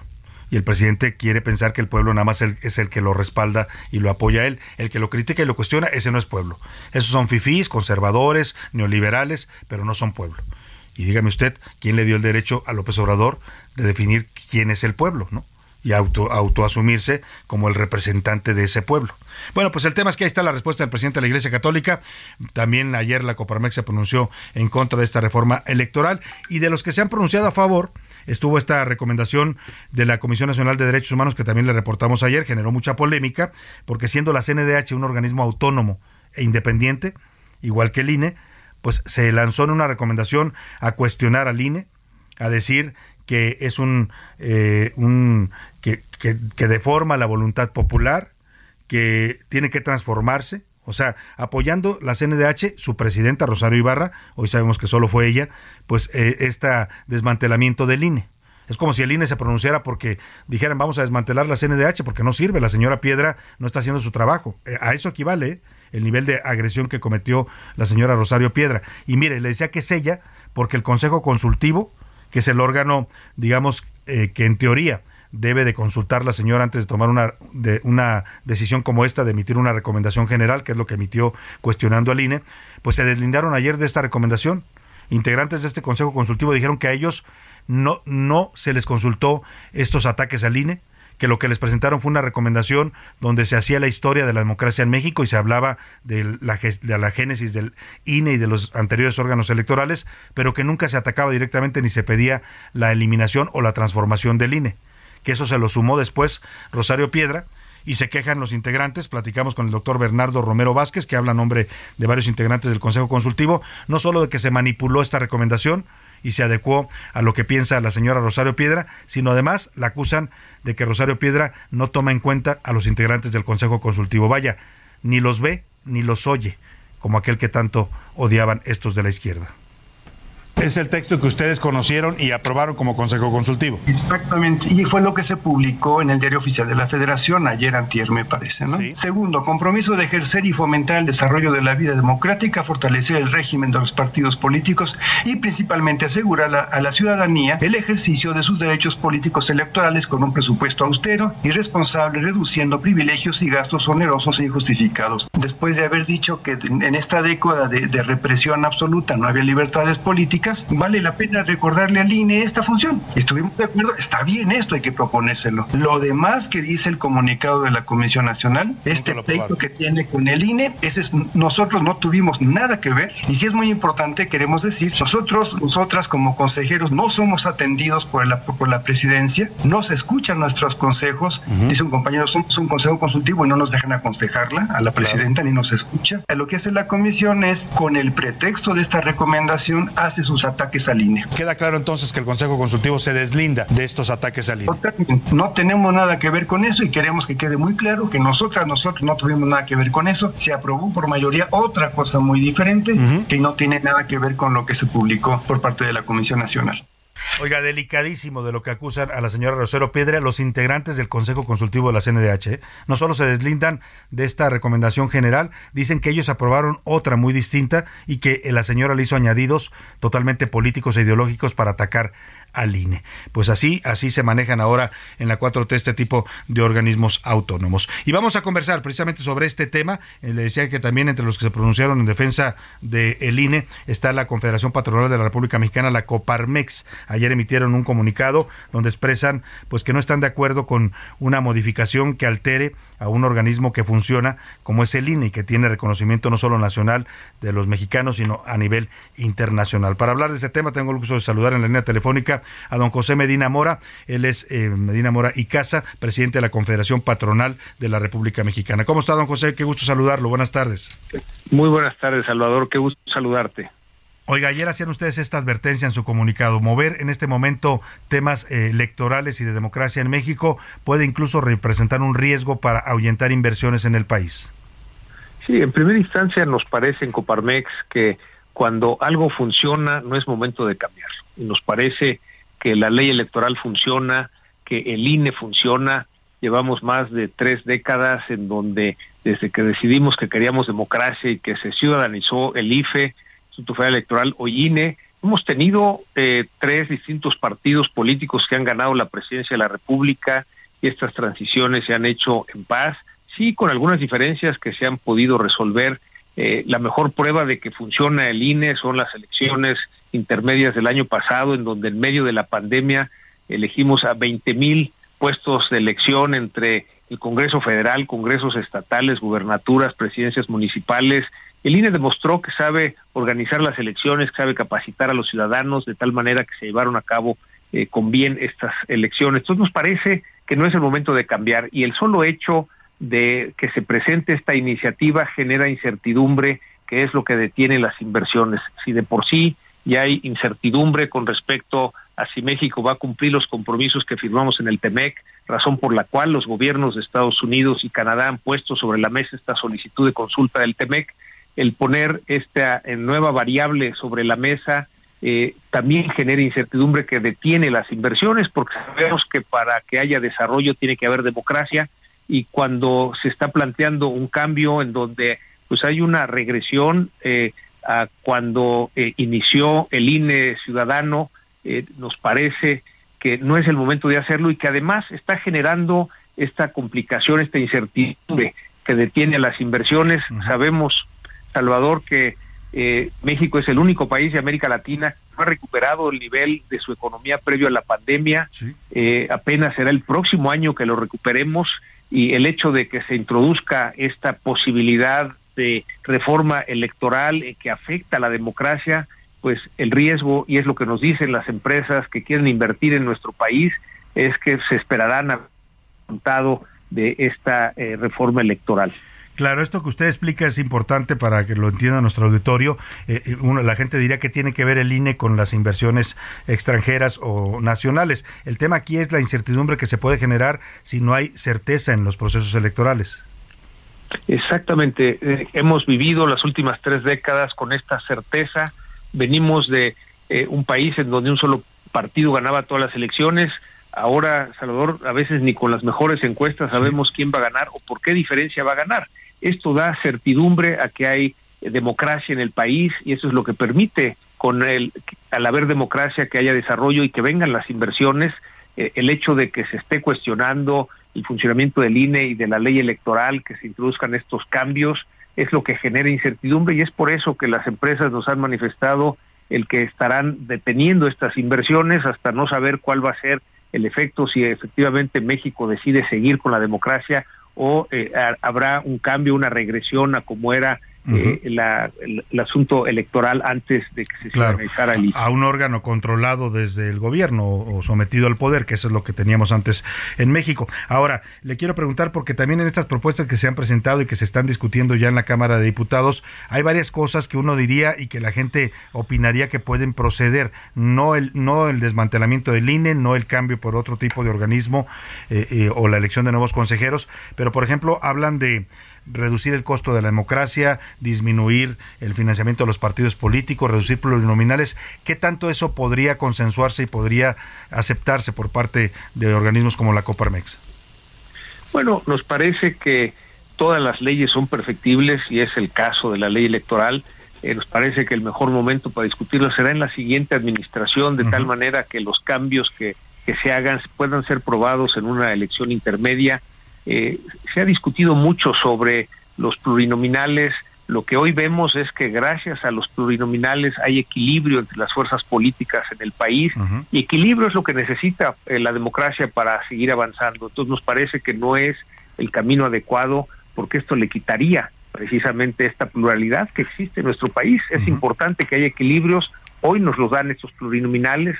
y el presidente quiere pensar que el pueblo nada más es el que lo respalda y lo apoya a él. El que lo critica y lo cuestiona, ese no es pueblo. Esos son fifís, conservadores, neoliberales, pero no son pueblo. Y dígame usted, ¿quién le dio el derecho a López Obrador de definir quién es el pueblo, no? Y auto, autoasumirse como el representante de ese pueblo. Bueno, pues el tema es que ahí está la respuesta del presidente de la Iglesia Católica. También ayer la Coparmex se pronunció en contra de esta reforma electoral y de los que se han pronunciado a favor, estuvo esta recomendación de la Comisión Nacional de Derechos Humanos que también le reportamos ayer, generó mucha polémica, porque siendo la CNDH un organismo autónomo e independiente, igual que el INE, pues se lanzó en una recomendación a cuestionar al INE, a decir que es un, eh, un que, que, que deforma la voluntad popular, que tiene que transformarse, o sea, apoyando la CNDH, su presidenta Rosario Ibarra, hoy sabemos que solo fue ella, pues eh, este desmantelamiento del INE. Es como si el INE se pronunciara porque dijeran vamos a desmantelar la CNDH porque no sirve, la señora Piedra no está haciendo su trabajo. Eh, a eso equivale ¿eh? el nivel de agresión que cometió la señora Rosario Piedra. Y mire, le decía que es ella porque el Consejo Consultivo, que es el órgano, digamos, que en teoría debe de consultar la señora antes de tomar una, de, una decisión como esta, de emitir una recomendación general, que es lo que emitió cuestionando al INE, pues se deslindaron ayer de esta recomendación. Integrantes de este Consejo Consultivo dijeron que a ellos no, no se les consultó estos ataques al INE, que lo que les presentaron fue una recomendación donde se hacía la historia de la democracia en México y se hablaba de la, de la génesis del INE y de los anteriores órganos electorales, pero que nunca se atacaba directamente ni se pedía la eliminación o la transformación del INE que eso se lo sumó después Rosario Piedra, y se quejan los integrantes. Platicamos con el doctor Bernardo Romero Vázquez, que habla en nombre de varios integrantes del Consejo Consultivo, no solo de que se manipuló esta recomendación y se adecuó a lo que piensa la señora Rosario Piedra, sino además la acusan de que Rosario Piedra no toma en cuenta a los integrantes del Consejo Consultivo. Vaya, ni los ve ni los oye, como aquel que tanto odiaban estos de la izquierda. Es el texto que ustedes conocieron y aprobaron como Consejo Consultivo. Exactamente, y fue lo que se publicó en el Diario Oficial de la Federación ayer antier, me parece, ¿no? Segundo, compromiso de ejercer y fomentar el desarrollo de la vida democrática, fortalecer el régimen de los partidos políticos y principalmente asegurar a la ciudadanía el ejercicio de sus derechos políticos electorales con un presupuesto austero y responsable, reduciendo privilegios y gastos onerosos e injustificados. Después de haber dicho que en esta década de, de represión absoluta no había libertades políticas, vale la pena recordarle al INE esta función. Estuvimos de acuerdo, está bien esto, hay que proponérselo. Lo demás que dice el comunicado de la Comisión Nacional, este pleito que tiene con el INE, ese es, nosotros no tuvimos nada que ver. Y si es muy importante, queremos decir, nosotros, nosotras como consejeros, no somos atendidos por la, por la presidencia, no se escuchan nuestros consejos. Dice un compañero, somos un consejo consultivo y no nos dejan aconsejarla a la presidenta ni nos escucha. Lo que hace la comisión es, con el pretexto de esta recomendación, hace sus ataques al INE. Queda claro entonces que el Consejo Consultivo se deslinda de estos ataques al INE. No tenemos nada que ver con eso y queremos que quede muy claro que nosotras, nosotros no tuvimos nada que ver con eso. Se aprobó por mayoría otra cosa muy diferente que no tiene nada que ver con lo que se publicó por parte de la Comisión Nacional. Oiga, delicadísimo de lo que acusan a la señora Rosero Piedra los integrantes del Consejo Consultivo de la CNDH. ¿eh? No solo se deslindan de esta recomendación general, dicen que ellos aprobaron otra muy distinta y que la señora le hizo añadidos totalmente políticos e ideológicos para atacar al INE. Pues así, así se manejan ahora en la 4T este tipo de organismos autónomos. Y vamos a conversar precisamente sobre este tema. Eh, le decía que también entre los que se pronunciaron en defensa del INE está la Confederación Patronal de la República Mexicana, la Coparmex. Ayer emitieron un comunicado donde expresan pues que no están de acuerdo con una modificación que altere a un organismo que funciona como es el INE y que tiene reconocimiento no solo nacional de los mexicanos, sino a nivel internacional. Para hablar de ese tema tengo el gusto de saludar en la línea telefónica a don José Medina Mora. Él es eh, Medina Mora y Casa, presidente de la Confederación Patronal de la República Mexicana. ¿Cómo está, don José? Qué gusto saludarlo. Buenas tardes. Muy buenas tardes, Salvador. Qué gusto saludarte. Oiga, ayer hacían ustedes esta advertencia en su comunicado. Mover en este momento temas eh, electorales y de democracia en México puede incluso representar un riesgo para ahuyentar inversiones en el país. Sí, en primera instancia nos parece en Coparmex que cuando algo funciona no es momento de cambiar. Y nos parece que la ley electoral funciona, que el INE funciona. Llevamos más de tres décadas en donde desde que decidimos que queríamos democracia y que se ciudadanizó el IFE, Instituto Federal Electoral o INE, hemos tenido eh, tres distintos partidos políticos que han ganado la presidencia de la República y estas transiciones se han hecho en paz, sí con algunas diferencias que se han podido resolver. Eh, la mejor prueba de que funciona el INE son las elecciones intermedias del año pasado, en donde en medio de la pandemia elegimos a 20 mil puestos de elección entre el Congreso Federal, Congresos estatales, gubernaturas, presidencias municipales. El INE demostró que sabe organizar las elecciones, que sabe capacitar a los ciudadanos de tal manera que se llevaron a cabo eh, con bien estas elecciones. Entonces nos parece que no es el momento de cambiar y el solo hecho de que se presente esta iniciativa genera incertidumbre, que es lo que detiene las inversiones. Si de por sí y hay incertidumbre con respecto a si México va a cumplir los compromisos que firmamos en el TEMEC, razón por la cual los gobiernos de Estados Unidos y Canadá han puesto sobre la mesa esta solicitud de consulta del TEMEC. El poner esta nueva variable sobre la mesa eh, también genera incertidumbre que detiene las inversiones, porque sabemos que para que haya desarrollo tiene que haber democracia y cuando se está planteando un cambio en donde pues hay una regresión eh, a cuando eh, inició el INE ciudadano, eh, nos parece que no es el momento de hacerlo y que además está generando esta complicación, esta incertidumbre que detiene a las inversiones. Sabemos, Salvador, que eh, México es el único país de América Latina que no ha recuperado el nivel de su economía previo a la pandemia. apenas será el próximo año que lo recuperemos y el hecho de que se introduzca esta posibilidad de reforma electoral eh, que afecta a la democracia, pues el riesgo, y es lo que nos dicen las empresas que quieren invertir en nuestro país, es que se esperarán a resultado de esta eh, reforma electoral. Claro, esto que usted explica es importante para que lo entienda nuestro auditorio. Eh, eh, la gente diría que tiene que ver el INE con las inversiones extranjeras o nacionales. El tema aquí es la incertidumbre que se puede generar si no hay certeza en los procesos electorales. Exactamente. Eh, hemos vivido las últimas tres décadas con esta certeza. Venimos de un país en donde un solo partido ganaba todas las elecciones Ahora, Salvador, a veces ni con las mejores encuestas sabemos quién va a ganar o por qué diferencia va a ganar. Esto da certidumbre a que hay democracia en el país y eso es lo que permite con el al haber democracia que haya desarrollo y que vengan las inversiones, eh, el hecho de que se esté cuestionando el funcionamiento del INE y de la ley electoral, que se introduzcan estos cambios, es lo que genera incertidumbre y es por eso que las empresas nos han manifestado el que estarán deteniendo estas inversiones hasta no saber cuál va a ser el efecto si efectivamente México decide seguir con la democracia o eh, habrá un cambio, una regresión a como era eh, la, el, asunto electoral antes de que se claro, el A un órgano controlado desde el gobierno o, sometido al poder, que eso es lo que teníamos antes en México. Ahora, le quiero preguntar, porque también en estas propuestas que se han presentado y que se están discutiendo ya en la Cámara de Diputados, hay varias cosas que uno diría y que la gente opinaría que pueden proceder. No el, no el desmantelamiento del INE, no el cambio por otro tipo de organismo eh, eh, o la elección de nuevos consejeros, pero por ejemplo hablan de reducir el costo de la democracia, disminuir el financiamiento de los partidos políticos, reducir plurinominales. ¿Qué tanto eso podría consensuarse y podría aceptarse por parte de organismos como la Coparmex? Bueno, nos parece que todas las leyes son perfectibles y es el caso de la ley electoral. Eh, nos parece que el mejor momento para discutirlo será en la siguiente administración, de tal manera que los cambios que, que se hagan puedan ser probados en una elección intermedia eh, se ha discutido mucho sobre los plurinominales. Lo que hoy vemos es que gracias a los plurinominales hay equilibrio entre las fuerzas políticas en el país y equilibrio es lo que necesita eh, la democracia para seguir avanzando. Entonces nos parece que no es el camino adecuado porque esto le quitaría precisamente esta pluralidad que existe en nuestro país. Es importante que haya equilibrios. Hoy nos los dan estos plurinominales.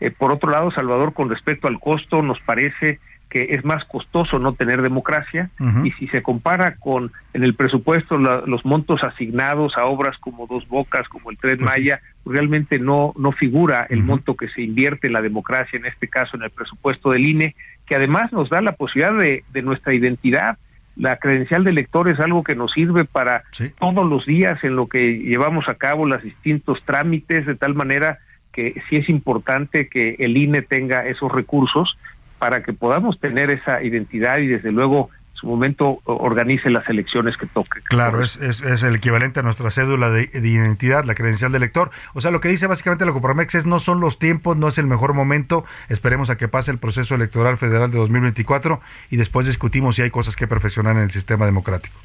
Eh, por otro lado, Salvador, con respecto al costo, nos parece que es más costoso no tener democracia y si se compara con en el presupuesto los montos asignados a obras como Dos Bocas, como el Tren pues Maya, realmente no no figura el monto que se invierte en la democracia, en este caso en el presupuesto del INE, que además nos da la posibilidad de, de nuestra identidad. La credencial de elector es algo que nos sirve para todos los días en lo que llevamos a cabo los distintos trámites, de tal manera que sí es importante que el INE tenga esos recursos para que podamos tener esa identidad y desde luego en su momento organice las elecciones que toque. Claro, es, es, el equivalente a nuestra cédula de, identidad, la credencial de elector. O sea, lo que dice básicamente la Coparmex es no son los tiempos, no es el mejor momento, esperemos a que pase el proceso electoral federal de 2024 y después discutimos si hay cosas que perfeccionar en el sistema democrático.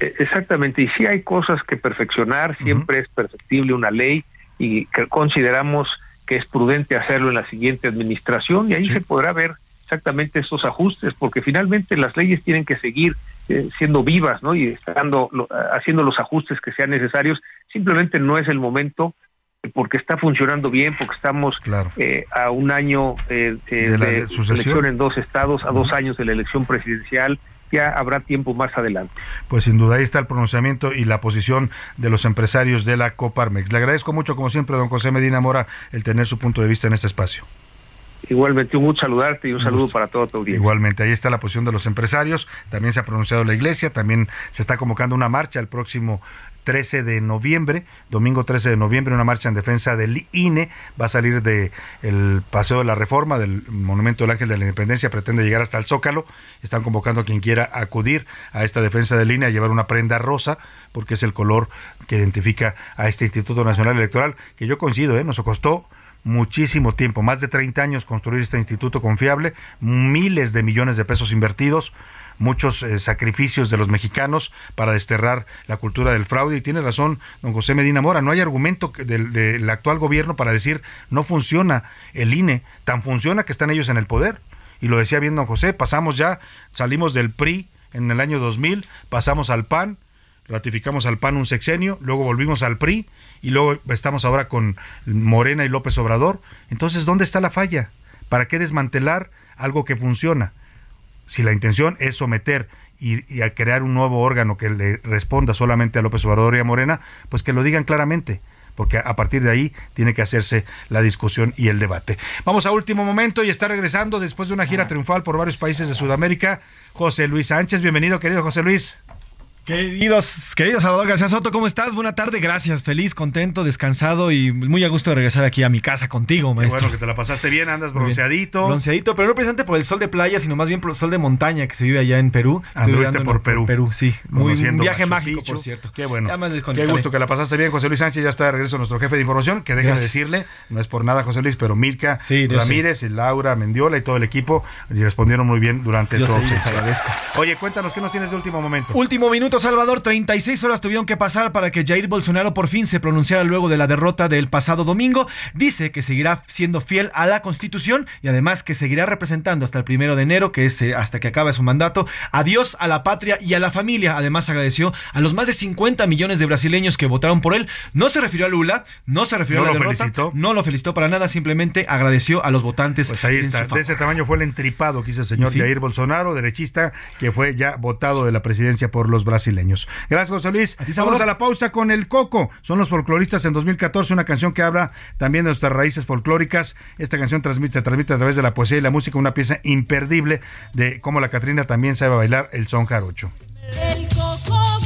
E, exactamente, y si hay cosas que perfeccionar, siempre es perfectible una ley y que consideramos que es prudente hacerlo en la siguiente administración y ahí se podrá ver exactamente estos ajustes, porque finalmente las leyes tienen que seguir eh, siendo vivas, ¿no? Y estando haciendo los ajustes que sean necesarios. Simplemente no es el momento porque está funcionando bien, porque estamos eh, a un año eh, de, la elección en dos estados, a dos años de la elección presidencial ya habrá tiempo más adelante. Pues sin duda ahí está el pronunciamiento y la posición de los empresarios de la Coparmex. Le agradezco mucho, como siempre, don José Medina Mora, el tener su punto de vista en este espacio. Igualmente, un gusto saludarte y un, saludo para todo tu audiencia. Igualmente, ahí está la posición de los empresarios. También se ha pronunciado la iglesia, también se está convocando una marcha el próximo 13 de noviembre, domingo 13 de noviembre, una marcha en defensa del INE. Va a salir de el Paseo de la Reforma, del Monumento del Ángel de la Independencia, pretende llegar hasta el Zócalo. Están convocando a quien quiera acudir a esta defensa del INE a llevar una prenda rosa, porque es el color que identifica a este Instituto Nacional Electoral, que yo coincido, ¿eh? nos costó muchísimo tiempo, más de 30 años construir este instituto confiable, miles de millones de pesos invertidos, muchos eh, sacrificios de los mexicanos para desterrar la cultura del fraude. Y tiene razón don José Medina Mora, no hay argumento del, actual gobierno para decir no funciona el INE, tan funciona que están ellos en el poder. Y lo decía bien don José, pasamos ya, salimos del PRI en el año 2000, pasamos al PAN, ratificamos al PAN un sexenio, luego volvimos al PRI y luego estamos ahora con Morena y López Obrador. Entonces, ¿dónde está la falla? ¿Para qué desmantelar algo que funciona? si la intención es someter y, a crear un nuevo órgano que le responda solamente a López Obrador y a Morena, pues que lo digan claramente porque a partir de ahí tiene que hacerse la discusión y el debate. Vamos a último momento y está regresando después de una gira triunfal por varios países de Sudamérica, José Luis Sánchez. Bienvenido, querido José Luis. Queridos, queridos Salvador García Soto, ¿cómo estás? Buena tarde, gracias, feliz, contento, descansado y muy a gusto de regresar aquí a mi casa contigo, maestro. bueno, que te la pasaste bien, andas bronceadito. Bronceadito, pero no precisamente por el sol de playa, sino más bien por el sol de montaña que se vive allá en Perú. Anduviste por Perú. Perú, sí. Muy, un viaje mágico, por cierto. Qué bueno. Qué gusto que la pasaste bien, José Luis Sánchez, ya está de regreso nuestro jefe de información, que deja de decirle, no es por nada, José Luis, pero Milka Ramírez, y Laura Mendiola y todo el equipo y respondieron muy bien durante todo. les agradezco. Oye, cuéntanos, ¿qué nos tienes de último momento? Último minuto, Salvador, 30 36 horas tuvieron que pasar para que Jair Bolsonaro por fin se pronunciara luego de la derrota del pasado domingo. Dice que seguirá siendo fiel a la Constitución y además que seguirá representando hasta el primero de enero, que es eh, hasta que acabe su mandato. Adiós a la patria y a la familia. Además agradeció a los más de 50 millones de brasileños que votaron por él. No se refirió a Lula, no se refirió a la derrota, felicitó. no lo felicitó para nada, simplemente agradeció a los votantes. Pues ahí está, de ese tamaño fue el entripado que hizo el señor Jair Bolsonaro, derechista, que fue ya votado de la presidencia por los brasileños. Gracias José Luis. Vamos a la pausa con el Coco. Son los folcloristas en 2014, una canción que habla también de nuestras raíces folclóricas. Esta canción transmite, transmite a través de la poesía y la música una pieza imperdible de cómo la Catrina también sabe bailar el son jarocho. El Coco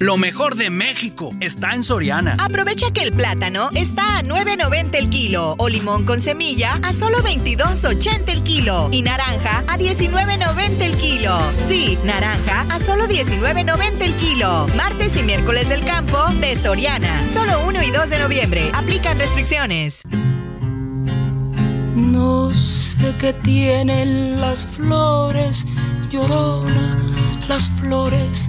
Lo mejor de México está en Soriana. Aprovecha que el plátano está a 9.90 el kilo o limón con semilla a solo 22.80 el kilo y naranja a 19.90 el kilo. Sí, naranja a solo 19.90 el kilo. Martes y miércoles del campo de Soriana. Solo 1 y 2 de noviembre. Aplican restricciones. No sé qué tienen las flores, llorona, las flores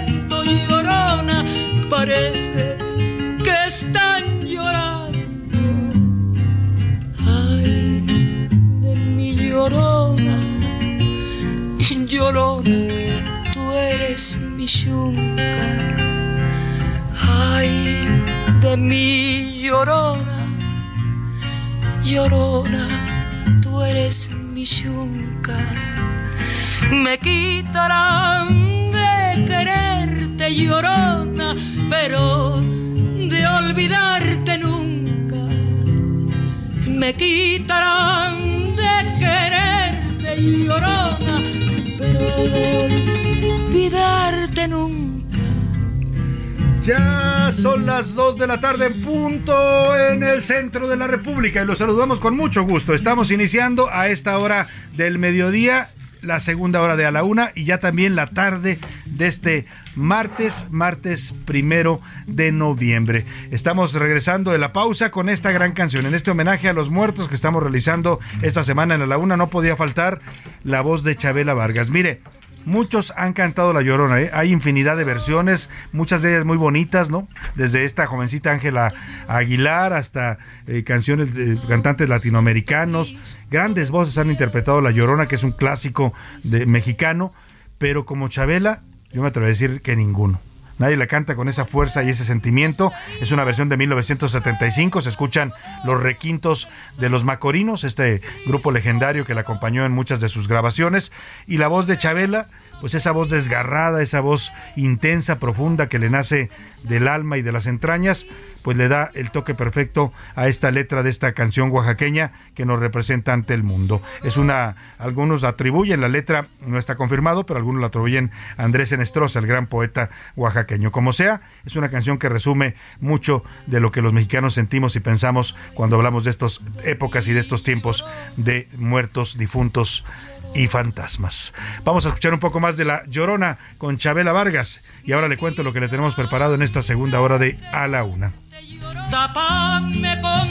parece que están llorando. Ay, de mi llorona, llorona, tú eres mi yunca. Ay, de mi llorona, llorona, tú eres mi yunca. Me quitarán de quererte llorona, pero de olvidarte nunca. Me quitarán de quererte llorona, pero de olvidarte nunca. Ya son las 2 de la tarde en punto en el centro de la República y los saludamos con mucho gusto. Estamos iniciando a esta hora del mediodía la segunda hora de a la una y ya también la tarde de este martes, martes primero de noviembre. Estamos regresando de la pausa con esta gran canción. En este homenaje a los muertos que estamos realizando esta semana en la una, no podía faltar la voz de Chabela Vargas. Mire, Muchos han cantado La Llorona, ¿eh? hay infinidad de versiones, muchas de ellas muy bonitas, ¿no? Desde esta jovencita Ángela Aguilar hasta eh, canciones de cantantes latinoamericanos. Grandes voces han interpretado La Llorona, que es un clásico de, mexicano, pero como Chabela, yo me atrevo a decir que ninguno. Nadie la canta con esa fuerza y ese sentimiento. Es una versión de 1975. Se escuchan los requintos de los Macorinos, este grupo legendario que la acompañó en muchas de sus grabaciones. Y la voz de Chabela, pues esa voz desgarrada, esa voz intensa, profunda que le nace del alma y de las entrañas, pues le da el toque perfecto a esta letra de esta canción oaxaqueña que nos representa ante el mundo. Es una, algunos atribuyen la letra, no está confirmado, pero algunos la atribuyen a Andrés Enestrosa, el gran poeta oaxaqueño. Como sea, es una canción que resume mucho de lo que los mexicanos sentimos y pensamos cuando hablamos de estas épocas y de estos tiempos de muertos, difuntos y fantasmas. Vamos a escuchar un poco más de La Llorona con Chabela Vargas y ahora le cuento lo que le tenemos preparado en esta segunda hora de A la Una. Tapame con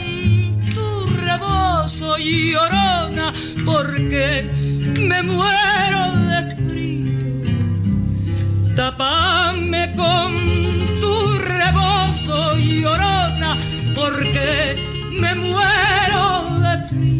tu rebozo llorona porque me muero de frío. Tapame con tu rebozo llorona porque me muero de frío.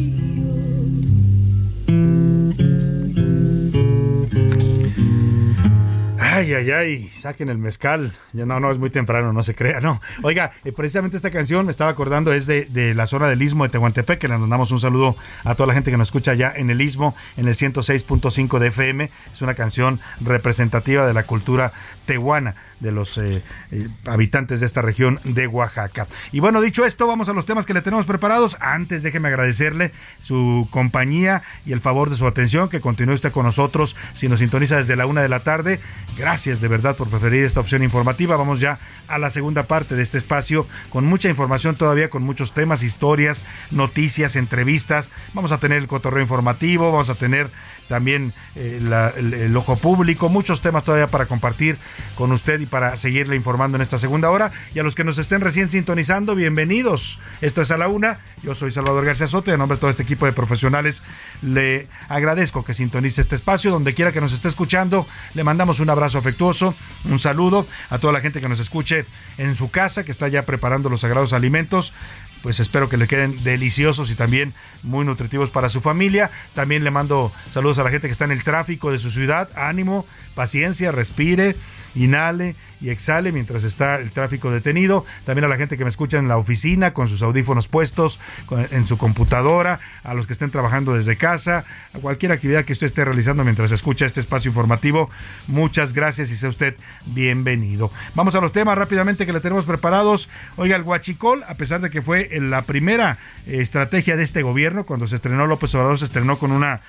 Ay, ay, ay, saquen el mezcal. Ya no, no, es muy temprano, no se crea, no. Oiga, eh, precisamente esta canción, me estaba acordando, es de, la zona del Istmo de Tehuantepec, que le mandamos un saludo a toda la gente que nos escucha ya en el Istmo, en el 106.5 de FM. Es una canción representativa de la cultura tehuana, de los eh, eh, habitantes de esta región de Oaxaca. Y bueno, dicho esto, vamos a los temas que le tenemos preparados. Antes, déjeme agradecerle su compañía y el favor de su atención, que continúe usted con nosotros si nos sintoniza desde la una de la tarde. Gracias de verdad por preferir esta opción informativa. Vamos ya a la segunda parte de este espacio con mucha información todavía, con muchos temas, historias, noticias, entrevistas. Vamos a tener el cotorreo informativo, vamos a tener también eh, el, el ojo público, muchos temas todavía para compartir con usted y para seguirle informando en esta segunda hora. Y a los que nos estén recién sintonizando, bienvenidos. Esto es a la una. Yo soy Salvador García Soto y nombre de todo este equipo de profesionales le agradezco que sintonice este espacio. Donde quiera que nos esté escuchando, le mandamos un abrazo afectuoso, un saludo a toda la gente que nos escuche en su casa, que está ya preparando los sagrados alimentos pues espero que le queden deliciosos y también muy nutritivos para su familia. También le mando saludos a la gente que está en el tráfico de su ciudad. Ánimo, paciencia, respire, inhale y exhale mientras está el tráfico detenido. También a la gente que me escucha en la oficina con sus audífonos puestos, en su computadora, a los que estén trabajando desde casa, a cualquier actividad que usted esté realizando mientras escucha este espacio informativo. Muchas gracias y sea usted bienvenido. Vamos a los temas rápidamente que le tenemos preparados. Oiga, el Huachicol, a pesar de que fue la primera eh, estrategia de este gobierno, cuando se estrenó López Obrador, se estrenó con una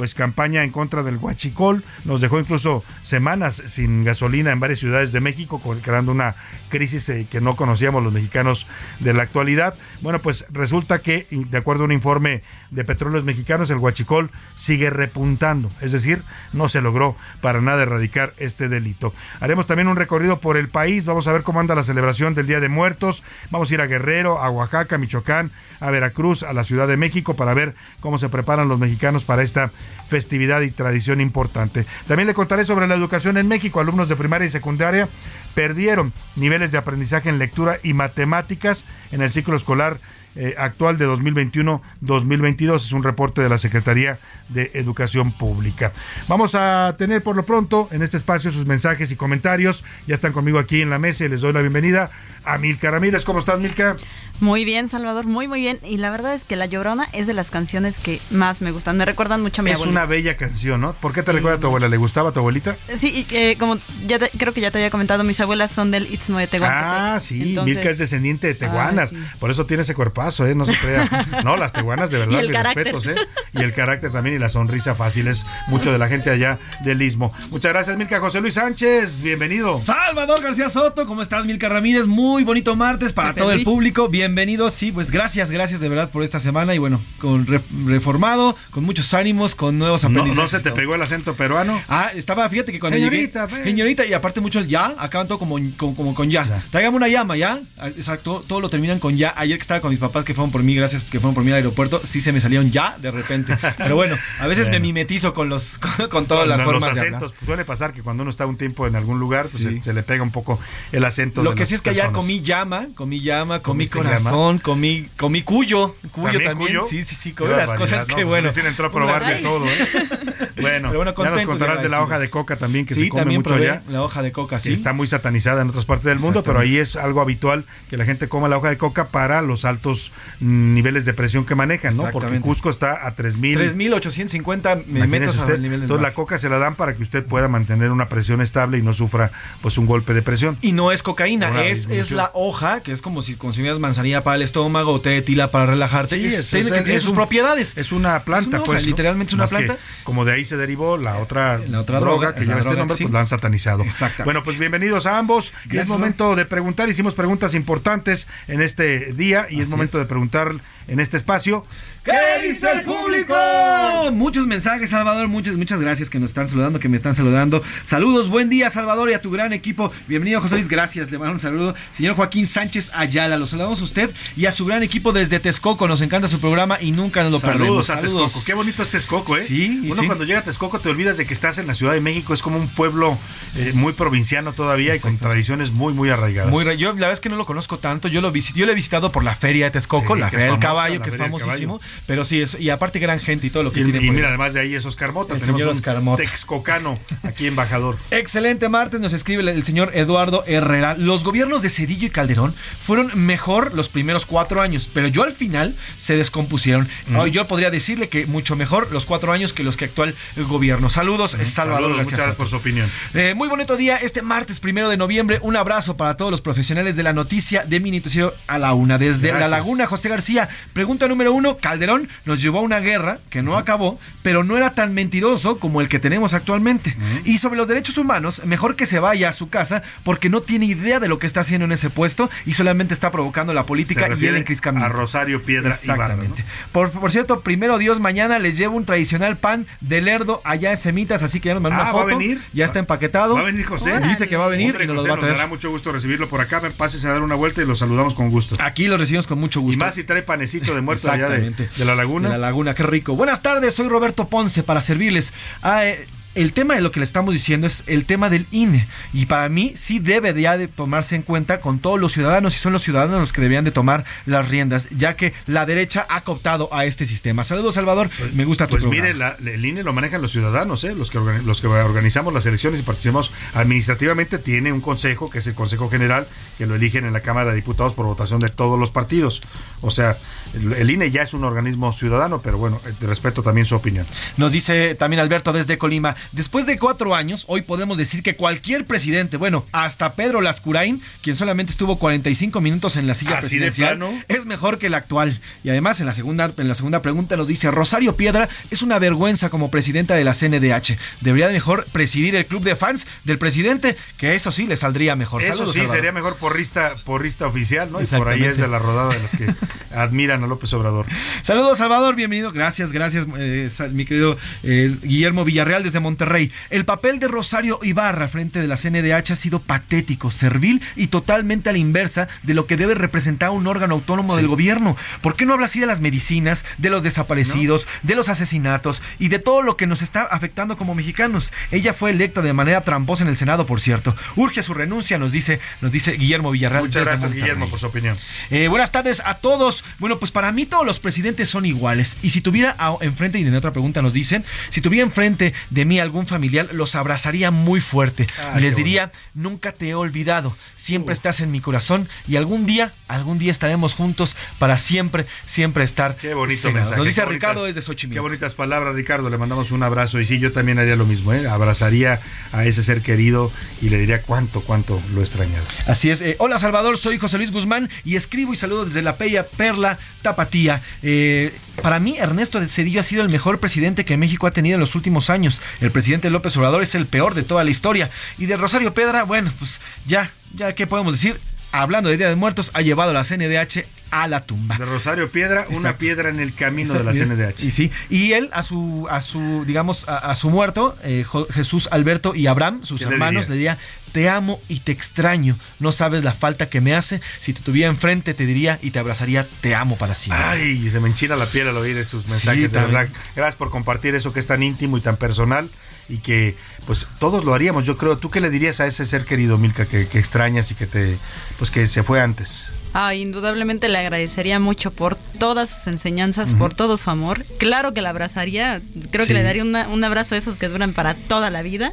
pues campaña en contra del huachicol, nos dejó incluso semanas sin gasolina en varias ciudades de México, creando una crisis eh, que no conocíamos los mexicanos de la actualidad. Bueno, pues resulta que, de acuerdo a un informe de Petróleos Mexicanos, el huachicol sigue repuntando, es decir, no se logró para nada erradicar este delito. Haremos también un recorrido por el país, vamos a ver cómo anda la celebración del Día de Muertos, vamos a ir a Guerrero, a Oaxaca, Michoacán, a Veracruz, a la Ciudad de México para ver cómo se preparan los mexicanos para esta festividad y tradición importante. También le contaré sobre la educación en México. Alumnos de primaria y secundaria perdieron niveles de aprendizaje en lectura y matemáticas en el ciclo escolar eh, actual de 2021-2022. Es un reporte de la Secretaría de Educación Pública. Vamos a tener por lo pronto en este espacio sus mensajes y comentarios. Ya están conmigo aquí en la mesa y les doy la bienvenida a Milka Ramírez. ¿Cómo estás, Milka? Muy bien, Salvador, muy, muy bien. Y la verdad es que La Llorona es de las canciones que más me gustan. Me recuerdan mucho a mi Es abuelita. una bella canción, ¿no? ¿Por qué te recuerda a tu abuela? ¿Le gustaba a tu abuelita? Sí, y, eh, como ya te- creo que ya te había comentado, mis abuelas son del Istmo de Tehuantepec. Ah, sí, Entonces- Milka es descendiente de tehuanas. Ay, sí. Por eso tiene ese cuerpazo, ¿eh? No se crea. No, las tehuanas de verdad, Y el mis carácter. respetos, ¿eh? Y el carácter también y la sonrisa fácil es mucho de la gente allá del Istmo. Muchas gracias, Milka. José Luis Sánchez, bienvenido. Salvador García Soto, ¿cómo estás, Milka Ramírez? Muy bonito martes para todo el público. Bienvenidos, sí, pues gracias, gracias de verdad por esta semana y bueno, con re- reformado, con muchos ánimos, con nuevos aprendizajes. no se te pegó el acento peruano. Ah, estaba, fíjate que cuando Señorita, llegué. ve. Señorita, y aparte mucho el ya, acaban todo como, como, como con ya. Tráigame una llama, ya. Ah, Exacto, todo lo terminan con ya. Ayer que estaba con mis papás que fueron por mí, gracias que fueron por mí al aeropuerto, sí se me salieron ya de repente. Pero bueno, a veces me mimetizo con los con, con todas las Los formas de acentos. hablar. Pues suele pasar que cuando uno está un tiempo en algún lugar, pues Sí. se, se le pega un poco el acento. Lo de que sí es que allá personas. Comí llama, comí llama, comí ¿Comiste corazón, comí, comí cuyo, cuyo ¿También también. cuyo? Sí, sí, sí, comí las cosas no, que pues bueno. recién entró a probar de todo, ¿eh? Bueno, Pero bueno, ya nos contarás de la hoja de coca también, que Sí, se come también mucho probé ya. la hoja de coca, sí. Está muy satanizada en otras partes del mundo, pero ahí es algo habitual que la gente coma la hoja de coca para los altos mm, niveles de presión que manejan, ¿no? Porque. Cusco está a 3000 3.850 Imagínese metros usted. al nivel del Entonces mar. la coca se la dan para que usted pueda mantener una presión estable y no sufra pues un golpe de presión. Y no es cocaína, es, disminución. Es la hoja, que es como si consumieras manzanilla para el estómago o té de tila para relajarte. Sí, es- tiene, es- que tiene sus un- propiedades. Es una planta, Es una hoja, pues. ¿no? literalmente es una Más planta. como de ahí se derivó la otra, La otra droga, droga, que lleva este nombre, sí. pues la han satanizado. Exactamente. Bueno, pues bienvenidos a ambos. Y es momento de preguntar. Hicimos preguntas importantes en este día y es momento de preguntar en este espacio. ¿Qué dice el público? Muchos mensajes, Salvador. Muchas, muchas gracias que nos están saludando, que me están saludando. Saludos, buen día, Salvador, y a tu gran equipo. Bienvenido, José Luis. Gracias. Le mando un saludo. Señor Joaquín Sánchez Ayala, los saludamos a usted y a su gran equipo desde Texcoco. Nos encanta su programa y nunca nos lo perdemos. Saludos a Texcoco. Qué bonito es Texcoco, ¿eh? Sí, Uno sí. cuando llega a Texcoco te olvidas de que estás en la Ciudad de México. Es como un pueblo eh, muy provinciano todavía y con tradiciones muy, muy arraigadas. Muy, yo la verdad es que no lo conozco tanto. Yo lo visit, yo lo he visitado por la feria de Texcoco, Sí, la feria del caballo, que es famosísimo. Pero sí, es, y aparte gran gente y todo lo que Y, tiene. y mira, además de ahí es Oscar Mota. El Tenemos señor Oscar Mota. texcocano aquí embajador. Excelente martes, nos escribe el, el señor Eduardo Herrera. Los gobiernos de Cedillo y Calderón fueron mejor los primeros cuatro años, pero yo al final se descompusieron. Yo podría decirle que mucho mejor los cuatro años que los que actual el gobierno. Saludos, Salvador Saludos, muchas gracias por su opinión. Eh, muy bonito día este martes primero de noviembre. Un abrazo para todos los profesionales de la noticia de mi noticiero a la una. Desde La. Laguna, José García. Pregunta número uno: Calderón nos llevó a una guerra que no acabó, pero no era tan mentiroso como el que tenemos actualmente. Y sobre los derechos humanos, mejor que se vaya a su casa porque no tiene idea de lo que está haciendo en ese puesto y solamente está provocando la Se política y el encriscamiento. a Rosario Piedra Exactamente. Ibarra, ¿no? Por, por cierto, primero Dios, mañana les llevo un tradicional pan de lerdo allá en Semitas, así que ya nos mandó Ah, una ¿va a foto. venir? Ya está empaquetado. ¿Va a venir José? Dice que va a venir Hombre, y nos José, los va a nos dará mucho gusto recibirlo por acá. Ven, Pásese a dar una vuelta y lo saludamos con gusto. Aquí lo recibimos con mucho gusto. Y más si trae panecito de muerto allá de, Exactamente. De la laguna. De la laguna, qué rico. Buenas tardes, soy Roberto Ponce para servirles. Ah, eh, el tema de lo que le estamos diciendo es el tema del INE. Y para mí sí debe de, ya de tomarse en cuenta con todos los ciudadanos y son los ciudadanos los que deberían de tomar las riendas, ya que la derecha ha cooptado a este sistema. Saludos, Salvador. Me gusta tu Pues programa. mire, la- el INE lo manejan los ciudadanos, ¿eh? los, que los que organizamos las elecciones y participamos administrativamente. Tiene un consejo, que es el Consejo General, que lo eligen en la Cámara de Diputados por votación de todos los partidos. O sea, el, el INE ya es un organismo ciudadano, pero bueno, eh, respeto también su opinión. Nos dice también Alberto desde Colima, después de cuatro años, hoy podemos decir que cualquier presidente, bueno, hasta Pedro Lascurain, quien solamente estuvo 45 minutos en la silla ¿Así de presidencial, es mejor que el actual. Y además en la segunda, en la segunda pregunta nos dice, Rosario Piedra es una vergüenza como presidenta de la CNDH. Debería de mejor presidir el club de fans del presidente, que eso sí le saldría mejor. Eso Saludos, sí, Salvador. sería mejor porrista, porrista oficial, ¿no? Y por ahí es de la rodada de los que admiran a López Obrador. Saludos, Salvador, bienvenido. Gracias, gracias, eh, mi querido eh, Guillermo Villarreal desde Monterrey. El papel de Rosario Ibarra frente de la CNDH ha sido patético, servil y totalmente a la inversa de lo que debe representar un órgano autónomo del gobierno. ¿Por qué no habla así de las medicinas, de los desaparecidos, de los asesinatos y de todo lo que nos está afectando como mexicanos? Ella fue electa de manera tramposa en el Senado, por cierto. Urge su renuncia, nos dice, nos dice Guillermo Villarreal. Muchas gracias, Monterrey. Guillermo, por su opinión. Eh, buenas tardes a todos. Bueno, pues para mí todos los presidentes son iguales. Y si tuviera a- enfrente, y en otra pregunta nos dicen, si tuviera enfrente de mí algún familiar, los abrazaría muy fuerte. Ah, y les diría, nunca te he olvidado, siempre estás en mi corazón y algún día, algún día estaremos juntos para siempre, siempre estar. Qué bonito mensaje. Nos dice bonitas- Ricardo desde Xochimilco. Qué bonitas palabras, Ricardo. Le mandamos un abrazo. Y sí, yo también haría lo mismo. ¿eh? Abrazaría a ese ser querido y le diría cuánto, cuánto lo he extrañado. Así es. Eh, hola Salvador, soy José Luis Guzmán y escribo y saludo desde la Pella Perla Tapatía. Eh, para mí, Ernesto de Cedillo ha sido el mejor presidente que México ha tenido en los últimos años. El presidente López Obrador es el peor de toda la historia. Y de Rosario Pedra, bueno, pues ya, ya, ¿qué podemos decir? Hablando de Día de Muertos, ha llevado a la CNDH a la tumba. De Rosario Piedra, una piedra en el camino de la. CNDH. Y sí, y él a su, a su, digamos, a, a su muerto, eh, Jesús Alberto y Abraham, sus ¿Qué le hermanos, le diría? te amo y te extraño, no sabes la falta que me hace, si te tuviera enfrente te diría y te abrazaría, te amo para siempre. Ay, se me enchina la piel al oír esos mensajes, de verdad. Gracias por compartir eso que es tan íntimo y tan personal y que pues todos lo haríamos, yo creo. ¿Tú qué le dirías a ese ser querido, Milka, que, que extrañas y que te pues que se fue antes? Ah, indudablemente le agradecería mucho por todas sus enseñanzas, por todo su amor. Claro que la abrazaría, creo Sí. que le daría una- un abrazo de esos que duran para toda la vida.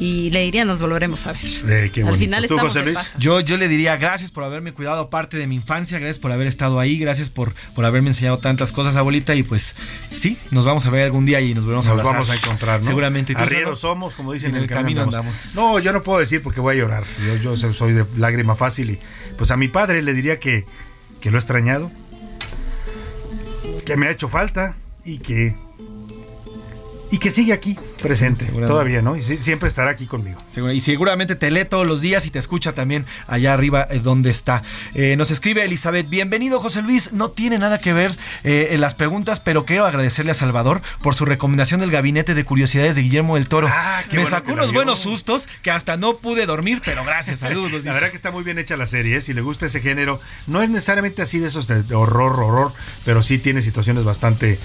Y le diría, nos volveremos a ver. Eh, qué Al final ¿Tú, José Luis? Yo, yo le diría gracias por haberme cuidado parte de mi infancia, gracias por haber estado ahí, gracias por, por haberme enseñado tantas cosas, abuelita. Y pues sí, nos vamos a ver algún día y nos volvemos a Nos abrazar. vamos a encontrar, ¿no? Seguramente. ¿Y tú, Arrieros somos, como dicen en el camino andamos. No, yo no puedo decir porque voy a llorar. Yo, yo soy de lágrima fácil y pues a mi padre le diría que, que lo he extrañado, que me ha hecho falta y que y que sigue aquí presente todavía, ¿no? Y siempre estará aquí conmigo. Y seguramente te lee todos los días y te escucha también allá arriba eh, donde está. Eh, nos escribe Elizabeth, bienvenido José Luis, no tiene nada que ver eh, en las preguntas, pero quiero agradecerle a Salvador por su recomendación del gabinete de curiosidades de Guillermo del Toro. Ah, qué Me bueno sacó unos buenos sustos que hasta no pude dormir, pero gracias, saludos. La verdad que está muy bien hecha la serie, ¿eh? si le gusta ese género, no es necesariamente así de esos de, horror, horror, pero sí tiene situaciones bastante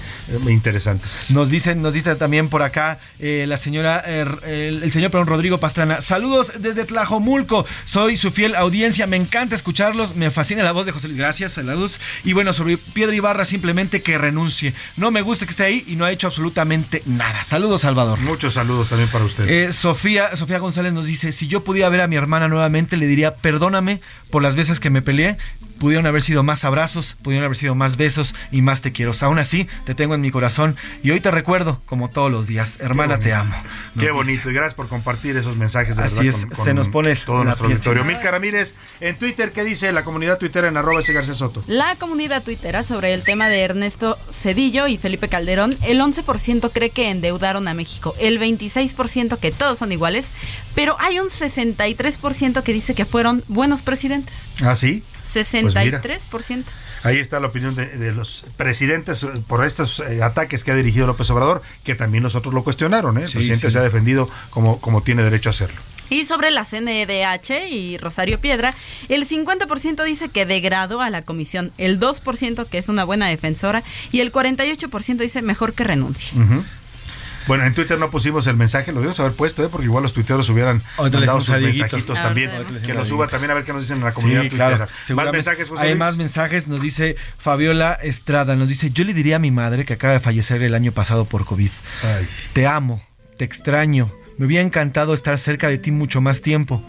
interesantes. Nos dicen, nos dice también por acá eh, la señora, eh, el, el señor perdón, Rodrigo Pastrana. Saludos desde Tlajomulco. Soy su fiel audiencia. Me encanta escucharlos. Me fascina la voz de José Luis. Gracias, saludos. Y bueno, sobre Piedra Ibarra, simplemente que renuncie. No me gusta que esté ahí y no ha hecho absolutamente nada. Saludos, Salvador. Muchos saludos también para usted. Eh, Sofía, Sofía González nos dice, si yo pudiera ver a mi hermana nuevamente, le diría, perdóname por las veces que me peleé, pudieron haber sido más abrazos, pudieron haber sido más besos y más te quiero. Aún así, te tengo en mi corazón y hoy te recuerdo como todos los días. Hermana, te amo. Qué dice. bonito y gracias por compartir esos mensajes de Así verdad es, con- con se nos pone todo nuestro auditorio. Milka Ramírez en Twitter, ¿qué dice la comunidad tuitera en arroba ese García Soto? La comunidad tuitera sobre el tema de Ernesto Cedillo y Felipe Calderón, el 11% cree que endeudaron a México, el 26% que todos son iguales, pero hay un 63% que dice que fueron buenos presidentes. ¿Ah, sí? 63%. Ahí está la opinión de, de los presidentes eh, por estos eh, ataques que ha dirigido López Obrador, que también nosotros lo cuestionaron. ¿eh? El Sí, presidente sí. se ha defendido como, como tiene derecho a hacerlo. Y sobre la CNDH y Rosario Piedra, el 50% dice que degradó a la comisión, el 2% que es una buena defensora y el 48% dice mejor que renuncie. Bueno, en Twitter no pusimos el mensaje, lo debimos haber puesto, ¿eh? porque igual los tuiteros hubieran le mandado sus a Dieguito. mensajitos Ahorita también. Que Dieguito. suba también a ver qué nos dicen en la comunidad Sí, claro. Más mensajes, José Hay Luis? más mensajes, nos dice Fabiola Estrada, nos dice, yo le diría a mi madre que acaba de fallecer el año pasado por COVID. Ay. Te amo, te extraño, me hubiera encantado estar cerca de ti mucho más tiempo.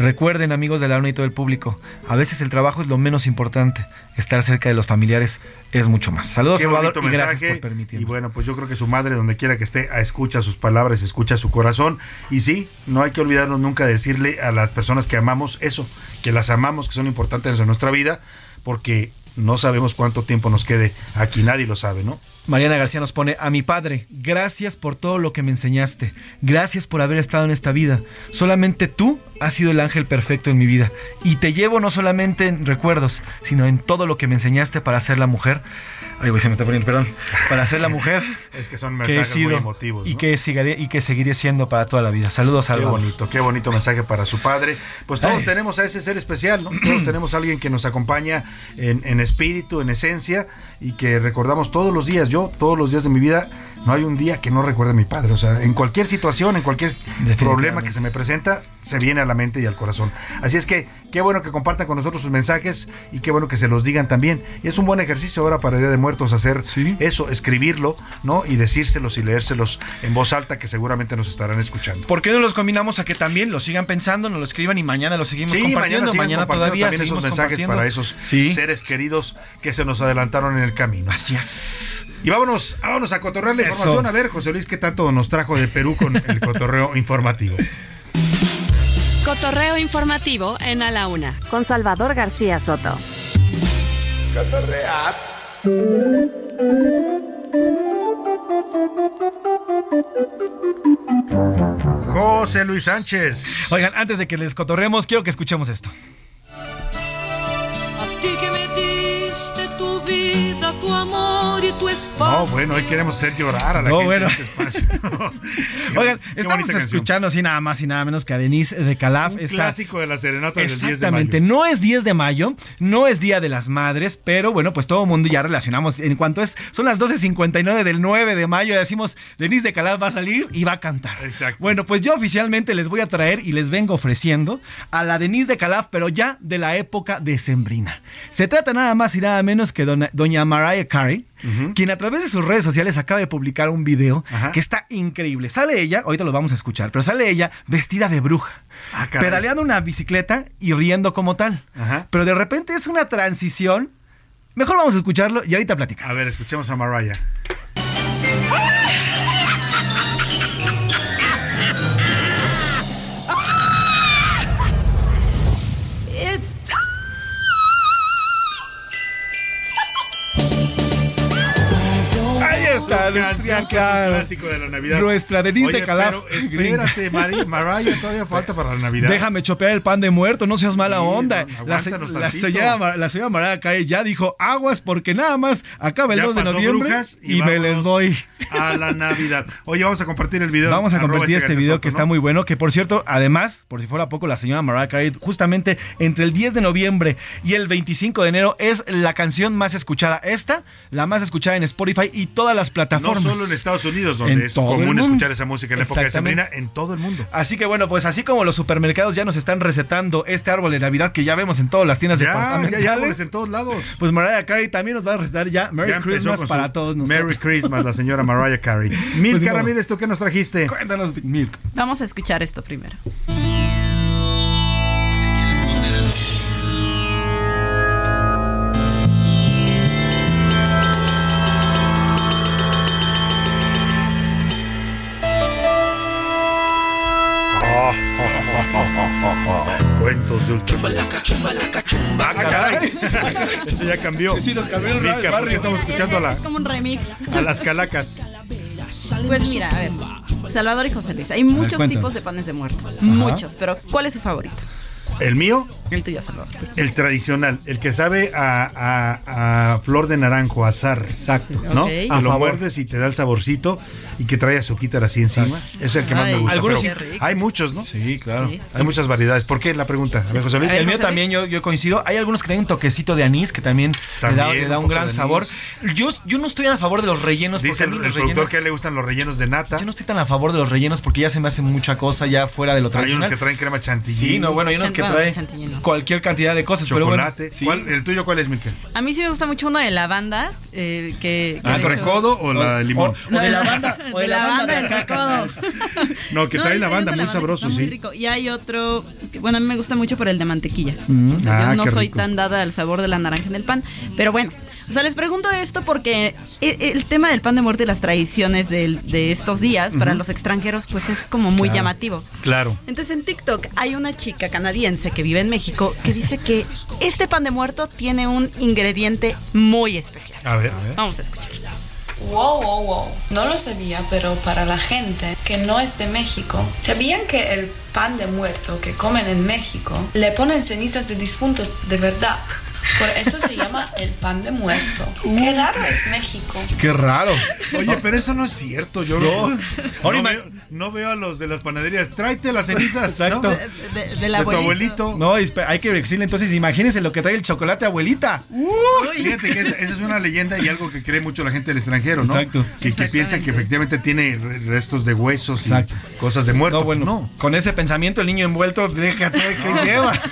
Recuerden, amigos de la ONU y todo el público, a veces el trabajo es lo menos importante, estar cerca de los familiares es mucho más. Saludos, Qué Salvador, y gracias por permitirme. Y bueno, pues yo creo que su madre, donde quiera que esté, escucha sus palabras, escucha su corazón. Y sí, no hay que olvidarnos nunca de decirle a las personas que amamos eso, que las amamos, que son importantes en nuestra vida, porque no sabemos cuánto tiempo nos quede aquí, nadie lo sabe, ¿no? Mariana García nos pone, a mi padre, gracias por todo lo que me enseñaste, gracias por haber estado en esta vida, solamente tú has sido el ángel perfecto en mi vida. Y te llevo no solamente en recuerdos, sino en todo lo que me enseñaste para ser la mujer, ay güey, se me está poniendo, perdón, para ser la mujer Es que son que mensajes muy emotivos. y que seguiré, y que seguiré siendo para toda la vida. Saludos, Qué Salvador. bonito, qué bonito mensaje para su padre. Pues todos Ay. tenemos a ese ser especial, ¿no? Todos tenemos a alguien que nos acompaña en, en espíritu, en esencia, y que recordamos todos los días. Yo, todos los días de mi vida, no hay un día que no recuerde a mi padre. O sea, en cualquier situación, en cualquier problema que se me presenta, se viene a la mente y al corazón. Así es que qué bueno que compartan con nosotros sus mensajes y qué bueno que se los digan también. Y es un buen ejercicio ahora para el Día de Muertos hacer eso, escribirlo, ¿no? Y decírselos y leérselos en voz alta que seguramente nos estarán escuchando. ¿Por qué no los combinamos a que también lo sigan pensando, nos lo escriban y mañana lo seguimos Sí, compartiendo? mañana, Mañana, compartiendo todavía también esos mensajes para esos Sí. seres queridos que se nos adelantaron en el camino. Así es. Y vámonos, vámonos a cotorrear la Eso. información. A ver, José Luis, ¿qué tanto nos trajo de Perú con el cotorreo informativo? Cotorreo informativo en A la Una, con Salvador García Soto. José Luis Sánchez. Oigan, antes de que les cotorremos, quiero que escuchemos esto. A ti que me diste vida, tu amor y tu espacio. No, bueno, hoy queremos hacer llorar a la No, gente bueno. en este espacio. Oigan, Qué estamos escuchando así nada más y nada menos que a Denise de Calaf. Un esta- clásico de la serenata del 10 de mayo. Exactamente, no es 10 de mayo, no es Día de las Madres, pero bueno, pues todo el mundo ya relacionamos. En cuanto es, son las 12.59 del 9 de mayo, decimos, Denise de Calaf va a salir y va a cantar. Exacto. Bueno, pues yo oficialmente les voy a traer y les vengo ofreciendo a la Denise de Calaf, pero ya de la época decembrina. Se trata nada más y nada menos que dona- doña Mariah Carey, quien a través de sus redes sociales acaba de publicar un video que está increíble. Sale ella, ahorita lo vamos a escuchar, pero sale ella vestida de bruja. Ah, pedaleando una bicicleta y riendo como tal. Ajá. Pero de repente es una transición. Mejor vamos a escucharlo y ahorita platicamos. A ver, escuchemos a Mariah. Nuestra canción, que es cara. un clásico de la Navidad. Nuestra Denise Oye, de Calaf. pero espérate, Mari- Mariah, todavía falta para la Navidad. Déjame chopear el pan de muerto, no seas mala onda. no, la, se- señora, Mar- la señora Mariah Carey ya dijo aguas porque nada más acaba el Ya 2 de noviembre y, me les voy. A la Navidad. Oye, vamos a compartir el video. Vamos a compartir este video Soto, que ¿no? está muy bueno, que por cierto, además, por si fuera poco, la señora Mariah Carey, justamente entre el 10 de noviembre y el 25 de enero es la canción más escuchada. Esta, la más escuchada en Spotify y todas las No plataformas. solo en Estados Unidos, donde En es común escuchar esa música en la época de. Sembrina, en todo el mundo. Así que bueno, pues así como los supermercados ya nos están recetando este árbol de Navidad que ya vemos en todas las tiendas Ya, ya departamentales. hay árboles en todos lados. Pues Mariah Carey también nos va a recetar ya Merry Ya Christmas para todos nosotros. Merry Christmas, la señora Mariah Carey. Pues ni modo. Ramírez, ¿tú qué nos trajiste? Cuéntanos, Milk. Vamos a escuchar esto primero. Cuentos de último. Ah, caray. Esto ya cambió. Sí, sí, nos cambió el Milka, ¿por qué barrio. estamos escuchando a, la- Es como un remix. a las calacas? Pues mira, a ver. Salvador y José Luis. Hay muchos cuéntame. tipos de panes de muerto. Muchos. Pero ¿cuál es su favorito? El mío, El tuyo, Salvador. el tradicional, el que sabe a, a- a flor de naranjo, azar. Exacto. ¿no? Que A lo favor. muerdes y te da el saborcito y que trae azuquita así encima. Es el que más Ay, me gusta. algunos pero hay muchos, ¿no? Sí, claro. Sí. Hay muchas variedades. ¿Por qué la pregunta? A ver, José Luis. El mío también, yo, yo coincido. Hay algunos que tienen un toquecito de anís que también, le da, También le da un gran sabor. Yo, yo no estoy a favor de los rellenos. Dice porque a el, mí el productor rellenos- que le gustan los rellenos de nata. Yo no estoy tan a favor de los rellenos porque ya se me hace mucha cosa ya fuera de lo Hay unos tradicional. que traen crema chantilly. Sí, no, bueno, hay unos que traen. Cualquier cantidad de cosas. pero bueno, chocolate. sí. ¿Cuál- ¿El tuyo cuál es, Miquel? A mí sí me gusta mucho uno de lavanda. Eh, que, que ¿La de hecho- recodo o la de limón? O de la banda, o de, de la banda del de acá. recodo. No, que trae hay- la hay banda, uno de muy lavanda sabroso, sí. muy rico. Y hay otro, que, bueno, a mí me gusta mucho por el de mantequilla. Mm. O sea, Ah, yo no soy rico. tan dada al sabor de la naranja en el pan. Pero bueno, o sea, les pregunto esto porque e- el tema del pan de muerte y las tradiciones del- de estos días para los extranjeros, pues es como muy llamativo. Claro. Entonces en TikTok hay una chica canadiense que vive en México que dice que este pan de muerto tiene un ingrediente muy especial. A ver, a ver. Vamos a escuchar. Wow, wow, wow. No lo sabía, pero para la gente que no es de México, ¿sabían que el pan de muerto que comen en México le ponen cenizas de difuntos de verdad? Por eso se llama el pan de muerto. Qué raro es México. Qué raro. Oye, pero eso no es cierto. Yo No. no, veo, no veo a los de las panaderías. Tráete las cenizas. ¿no? Exacto. De, de- del De tu abuelito. No, hay que decirle entonces, imagínense lo que trae el chocolate abuelita. Fíjate que esa, esa es una leyenda y algo que cree mucho la gente del extranjero, ¿no? Exacto. Que, que piensan que efectivamente tiene re- restos de huesos Exacto. y cosas de muertos. No, bueno, no. con ese pensamiento el niño envuelto, déjate que lleva.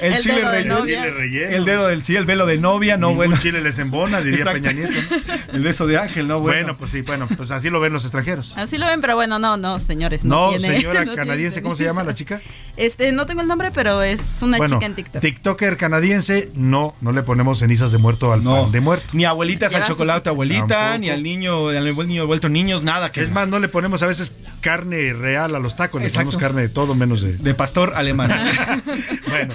El, El chile dedo de relleno. novia. Chile relleno. El dedo del sí, el velo de novia, no Ningún bueno. chile les embona, diría Exacto. Peña Nieto. ¿no? El beso de ángel, no bueno. Bueno, pues sí, bueno, pues así lo ven los extranjeros. Así lo ven, pero bueno, no, no, señores. No, No, tiene- señora no tiene canadiense, ¿cómo se llama la chica? Este, no tengo el nombre, pero es una bueno, chica en TikTok. TikToker canadiense, no, no le ponemos cenizas de muerto al No. pan de muerto. Ni abuelitas al chocolate abuelita, Tampoco. ni al niño, al niño vuelto niños, nada que Es más, no le ponemos a veces carne real a los tacos, le Exacto. ponemos carne de todo menos de... de pastor alemán. Bueno,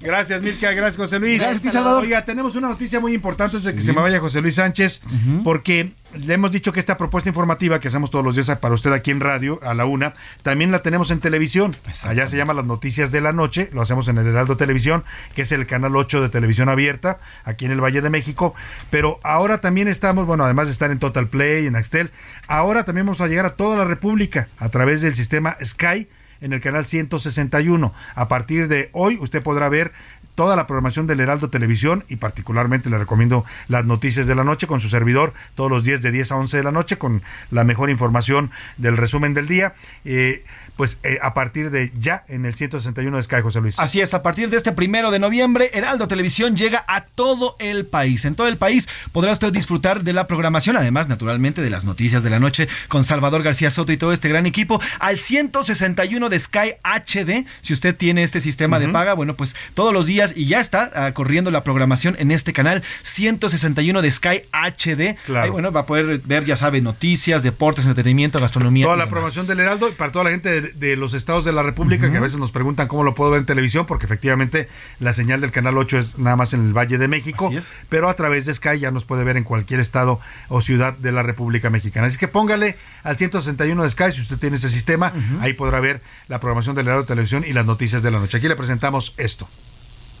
gracias Milka, gracias José Luis. Gracias ti, Salvador. Oiga, tenemos una noticia muy importante antes de que se me vaya José Luis Sánchez, porque le hemos dicho que esta propuesta informativa que hacemos todos los días para usted aquí en radio, a la una, también la tenemos en televisión. Allá se llama Las Noticias de la Noche, lo hacemos en el Heraldo Televisión, que es el canal 8 de televisión abierta, aquí en el Valle de México. Pero ahora también estamos, bueno, además de estar en Total Play, en Axtel, ahora también vamos a llegar a toda la República a través del sistema Sky en el canal 161. A partir de hoy usted podrá ver toda la programación del Heraldo Televisión y particularmente le recomiendo las noticias de la noche con su servidor todos los días de 10 a 11 de la noche con la mejor información del resumen del día. Eh, pues eh, a partir de ya en el 161 de Sky, José Luis. Así es, a partir de este primero de noviembre, Heraldo Televisión llega a todo el país. En todo el país podrá usted disfrutar de la programación, además, naturalmente, de las noticias de la noche con Salvador García Soto y todo este gran equipo, al 161 de Sky HD. Si usted tiene este sistema de paga, bueno, pues todos los días y ya está ah, corriendo la programación en este canal 161 de Sky HD. Claro. Ahí, bueno, va a poder ver, ya sabe, noticias, deportes, entretenimiento, gastronomía. Toda la programación del Heraldo y para toda la gente de, de los estados de la República que a veces nos preguntan cómo lo puedo ver en televisión, porque efectivamente la señal del canal 8 es nada más en el Valle de México, pero a través de Sky ya nos puede ver en cualquier estado o ciudad de la República Mexicana. Así que póngale al 161 de Sky si usted tiene ese sistema, ahí podrá ver la programación del Heraldo Televisión y las noticias de la noche. Aquí le presentamos esto.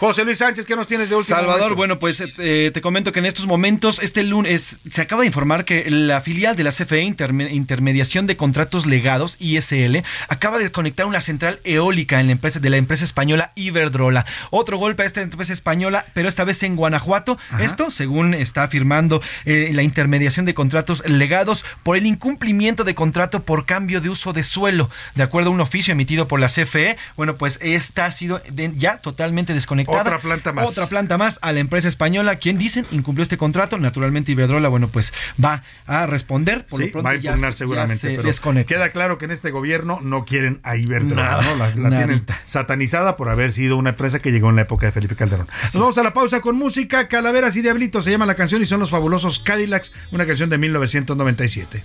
José Luis Sánchez, ¿qué nos tienes de último? Salvador, momento? bueno, pues eh, te comento que en estos momentos, este lunes, se acaba de informar que la filial de la CFE Interme- Intermediación de Contratos Legados, ISL, acaba de desconectar una central eólica en la empresa, de la empresa española Iberdrola. Otro golpe a esta empresa española, pero esta vez en Guanajuato. Esto, según está afirmando eh, la intermediación de contratos legados, por el incumplimiento de contrato por cambio de uso de suelo. De acuerdo a un oficio emitido por la CFE, bueno, pues esta ha sido ya totalmente desconectada. Otra planta más. Otra planta más a la empresa española, quien dicen incumplió este contrato. Naturalmente Iberdrola, bueno, pues va a responder. Por Sí, lo pronto va a impugnar se- seguramente, ya pero queda claro que en este gobierno no quieren a Iberdrola, Nada, ¿no? La, la tienen satanizada por haber sido una empresa que llegó en la época de Felipe Calderón. Nos vamos a la pausa con música, Calaveras y Diablitos se llama la canción y son los fabulosos Cadillacs, una canción de 1997.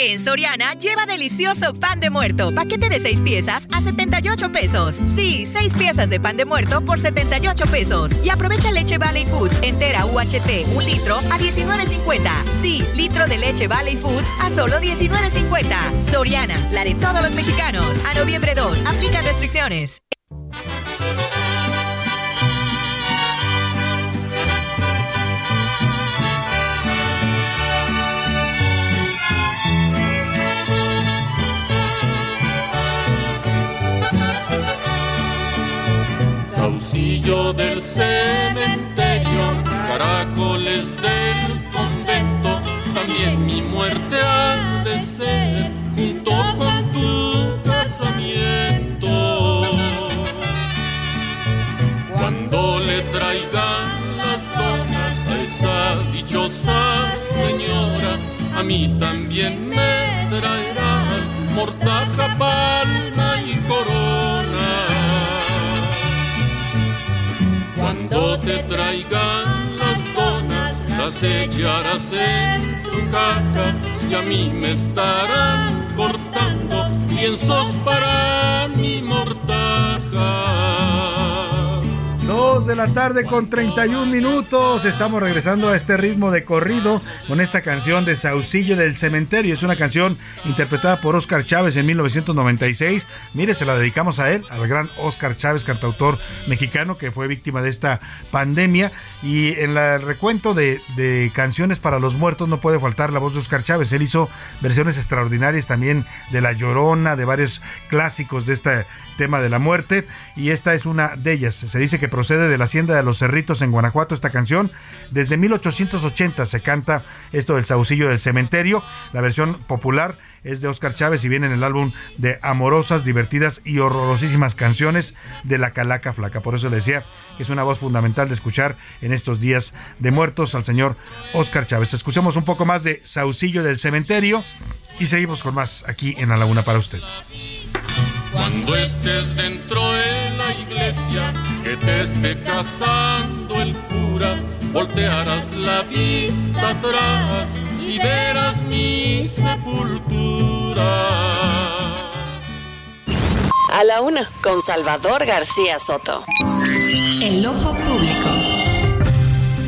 En Soriana, lleva delicioso pan de muerto. Paquete de 6 piezas a 78 pesos. Sí, 6 piezas de pan de muerto por 78 pesos. Y aprovecha leche Valley Foods entera UHT, un litro a 19.50. Sí, litro de leche Valley Foods a solo 19.50. Soriana, la de todos los mexicanos. A noviembre 2, aplica restricciones. Saucillo del cementerio, caracoles del convento, también mi muerte ha de ser junto con tu casamiento. Cuando le traigan las donas a esa dichosa señora, a mí también me traerán mortaja, palma y corona. Te traigan las donas, las echarás en tu caja y a mí me estarán cortando lienzos para mi mortaja. 2 de la tarde con 31 minutos. Estamos regresando a este ritmo de corrido con esta canción de Saucillo del Cementerio. Es una canción interpretada por Oscar Chávez en 1996. Mire, se la dedicamos a él, al gran Oscar Chávez, cantautor mexicano que fue víctima de esta pandemia. Y en el recuento de, de canciones para los muertos no puede faltar la voz de Oscar Chávez. Él hizo versiones extraordinarias también de La Llorona, de varios clásicos de este tema de la muerte. Y esta es una de ellas. Se dice que procede de la hacienda de los Cerritos en Guanajuato esta canción. Desde 1880 se canta esto del saucillo del cementerio. La versión popular es de Oscar Chávez y viene en el álbum de amorosas, divertidas y horrorosísimas canciones de la Calaca Flaca. Por eso le decía que es una voz fundamental de escuchar en estos días de muertos al señor Oscar Chávez. Escuchemos un poco más de Saucillo del Cementerio y seguimos con más aquí en La Laguna para usted. Cuando estés dentro de la iglesia, que te esté casando el cura, voltearás la vista atrás y verás mi sepultura. A la una, con Salvador García Soto. El ojo público.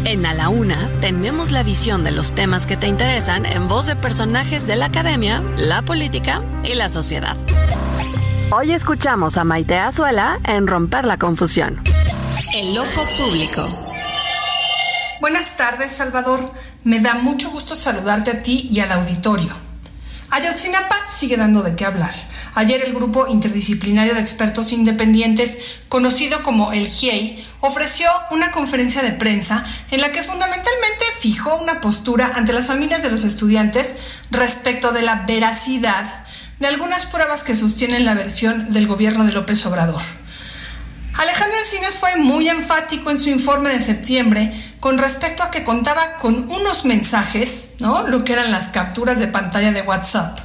En A la Una tenemos la visión de los temas que te interesan en voz de personajes de la academia, la política y la sociedad. Hoy escuchamos a Maite Azuela en Romper la Confusión. El ojo público. Buenas tardes, Salvador. Me da mucho gusto saludarte a ti y al auditorio. Ayotzinapa sigue dando de qué hablar. Ayer el grupo interdisciplinario de expertos independientes, conocido como el GIEI, ofreció una conferencia de prensa en la que fundamentalmente fijó una postura ante las familias de los estudiantes respecto de la veracidad de algunas pruebas que sostienen la versión del gobierno de López Obrador. Alejandro Encinas fue muy enfático en su informe de septiembre con respecto a que contaba con unos mensajes, ¿no? Lo que eran las capturas de pantalla de WhatsApp,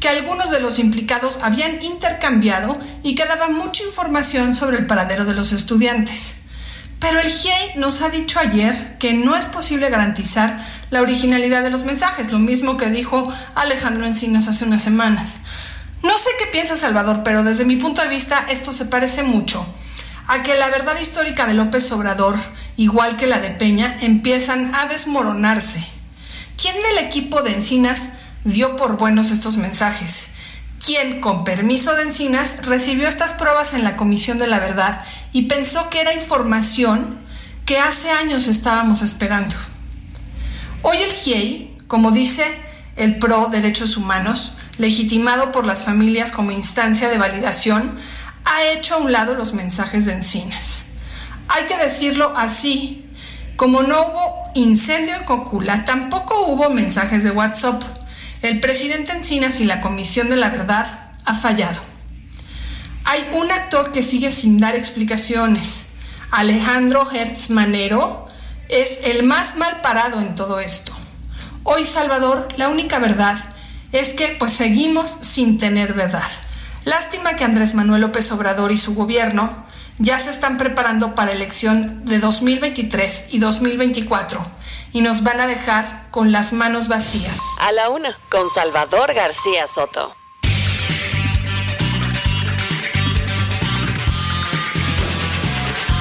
que algunos de los implicados habían intercambiado y que daban mucha información sobre el paradero de los estudiantes. Pero el GIEI nos ha dicho ayer que no es posible garantizar la originalidad de los mensajes, lo mismo que dijo Alejandro Encinas hace unas semanas. No sé qué piensa Salvador, pero desde mi punto de vista esto se parece mucho a que la verdad histórica de López Obrador, igual que la de Peña, empiezan a desmoronarse. ¿Quién del equipo de Encinas dio por buenos estos mensajes? quien, con permiso de Encinas, recibió estas pruebas en la Comisión de la Verdad y pensó que era información que hace años estábamos esperando. Hoy el GIEI, como dice el PRO Derechos Humanos, legitimado por las familias como instancia de validación, ha hecho a un lado los mensajes de Encinas. Hay que decirlo así, como no hubo incendio en Cocula, tampoco hubo mensajes de WhatsApp el presidente Encinas y la Comisión de la Verdad ha fallado. Hay un actor que sigue sin dar explicaciones. Alejandro Hertz Manero es el más mal parado en todo esto. Hoy, Salvador, la única verdad es que pues seguimos sin tener verdad. Lástima que Andrés Manuel López Obrador y su gobierno ya se están preparando para elección de 2023 y 2024 y nos van a dejar con las manos vacías. A la una, con Salvador García Soto.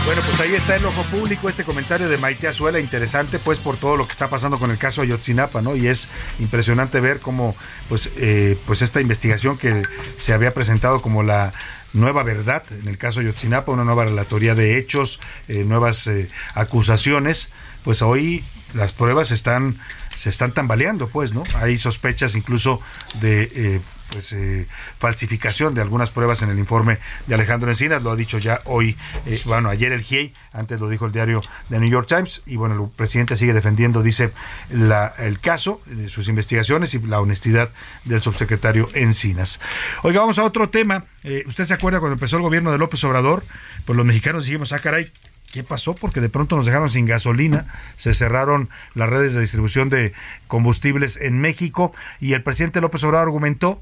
Bueno, pues ahí está el ojo público, este comentario de Maite Azuela, interesante pues por todo lo que está pasando con el caso Ayotzinapa, ¿no? Y es impresionante ver cómo pues, eh, pues esta investigación que se había presentado como la nueva verdad en el caso Ayotzinapa, una nueva relatoría de hechos, eh, nuevas eh, acusaciones, pues hoy las pruebas están se están tambaleando, pues, ¿no? Hay sospechas incluso de eh, pues eh, falsificación de algunas pruebas en el informe de Alejandro Encinas, lo ha dicho ya hoy, eh, bueno, ayer el GIEI, antes lo dijo el diario The New York Times, y bueno, el presidente sigue defendiendo, dice, la, el caso, sus investigaciones y la honestidad del subsecretario Encinas. Oiga, vamos a otro tema. ¿Usted se acuerda cuando empezó el gobierno de López Obrador? Pues los mexicanos dijimos, ah, caray, ¿Qué pasó? Porque de pronto nos dejaron sin gasolina, se cerraron las redes de distribución de combustibles en México y el presidente López Obrador argumentó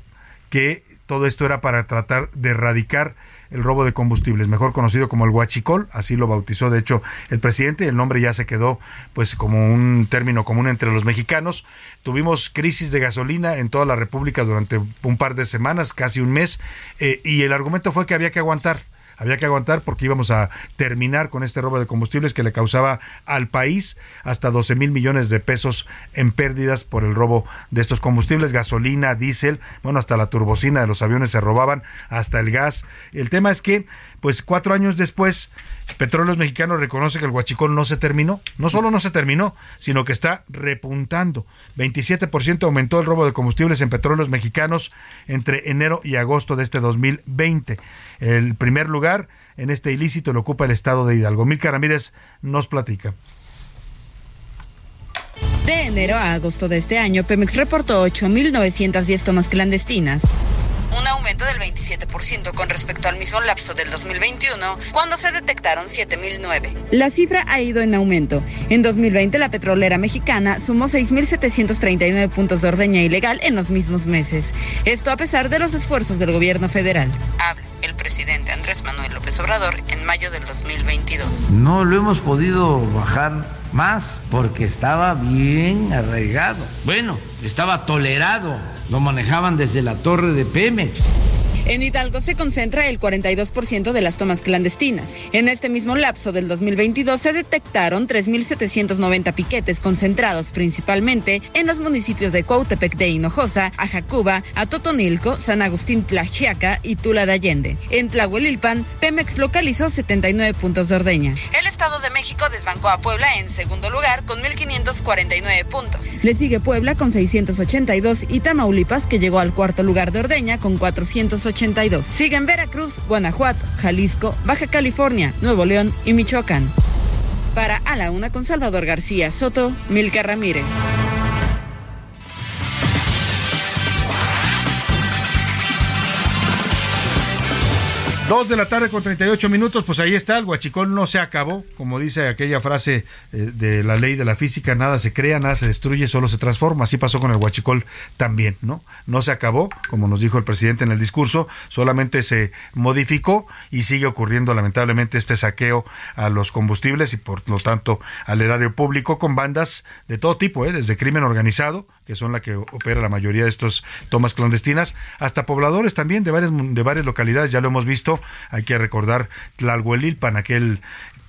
que todo esto era para tratar de erradicar el robo de combustibles, mejor conocido como el huachicol, así lo bautizó de hecho el presidente, el nombre ya se quedó pues como un término común entre los mexicanos. Tuvimos crisis de gasolina en toda la República durante un par de semanas, casi un mes, eh, y el argumento fue que había que aguantar había que aguantar porque íbamos a terminar con este robo de combustibles que le causaba al país hasta 12 mil millones de pesos en pérdidas por el robo de estos combustibles, gasolina, diésel, bueno, hasta la turbocina de los aviones se robaban, hasta el gas. El tema es que, pues cuatro años después, Petróleos Mexicanos reconoce que el huachicol no se terminó. No solo no se terminó, sino que está repuntando. 27% aumentó el robo de combustibles en petróleos mexicanos entre enero y agosto de este 2020. El primer lugar en este ilícito lo ocupa el estado de Hidalgo. Milka Ramírez nos platica. De enero a agosto de este año, Pemex reportó 8.910 tomas clandestinas, un aumento del 27% con respecto al mismo lapso del 2021, cuando se detectaron 7.009. La cifra ha ido en aumento. En 2020, la petrolera mexicana sumó 6.739 puntos de ordeña ilegal en los mismos meses. Esto a pesar de los esfuerzos del gobierno federal. Habla el presidente Andrés Manuel López Obrador en mayo del 2022. No lo hemos podido bajar más porque estaba bien arraigado. Bueno, estaba tolerado. Lo manejaban desde la torre de Pemex. En Hidalgo se concentra el 42% de las tomas clandestinas. En este mismo lapso del 2022 se detectaron 3.790 piquetes concentrados principalmente en los municipios de Cuautepec de Hinojosa, Ajacuba, Atotonilco, San Agustín Tlaxiaca y Tula de Allende. En Tlahuelilpan, Pemex localizó 79 puntos de ordeña. El Estado de México desbancó a Puebla en segundo lugar con 1.549 puntos. Le sigue Puebla con 682 y Tamaulipas que llegó al cuarto lugar de ordeña con 480 Siguen Veracruz, Guanajuato, Jalisco, Baja California, Nuevo León y Michoacán. Para A la Una con Salvador García Soto, Milka Ramírez. Dos de la tarde con 38 minutos, pues ahí está, el huachicol no se acabó, como dice aquella frase eh, de la ley de la física, nada se crea, nada se destruye, solo se transforma. Así pasó con el huachicol también, ¿no? No se acabó, como nos dijo el presidente en el discurso, solamente se modificó y sigue ocurriendo lamentablemente este saqueo a los combustibles y por lo tanto al erario público con bandas de todo tipo, ¿eh? desde crimen organizado, que son la que opera la mayoría de estos tomas clandestinas, hasta pobladores también de varias, de varias localidades, ya lo hemos visto, hay que recordar Tlalhuelilpan, aquel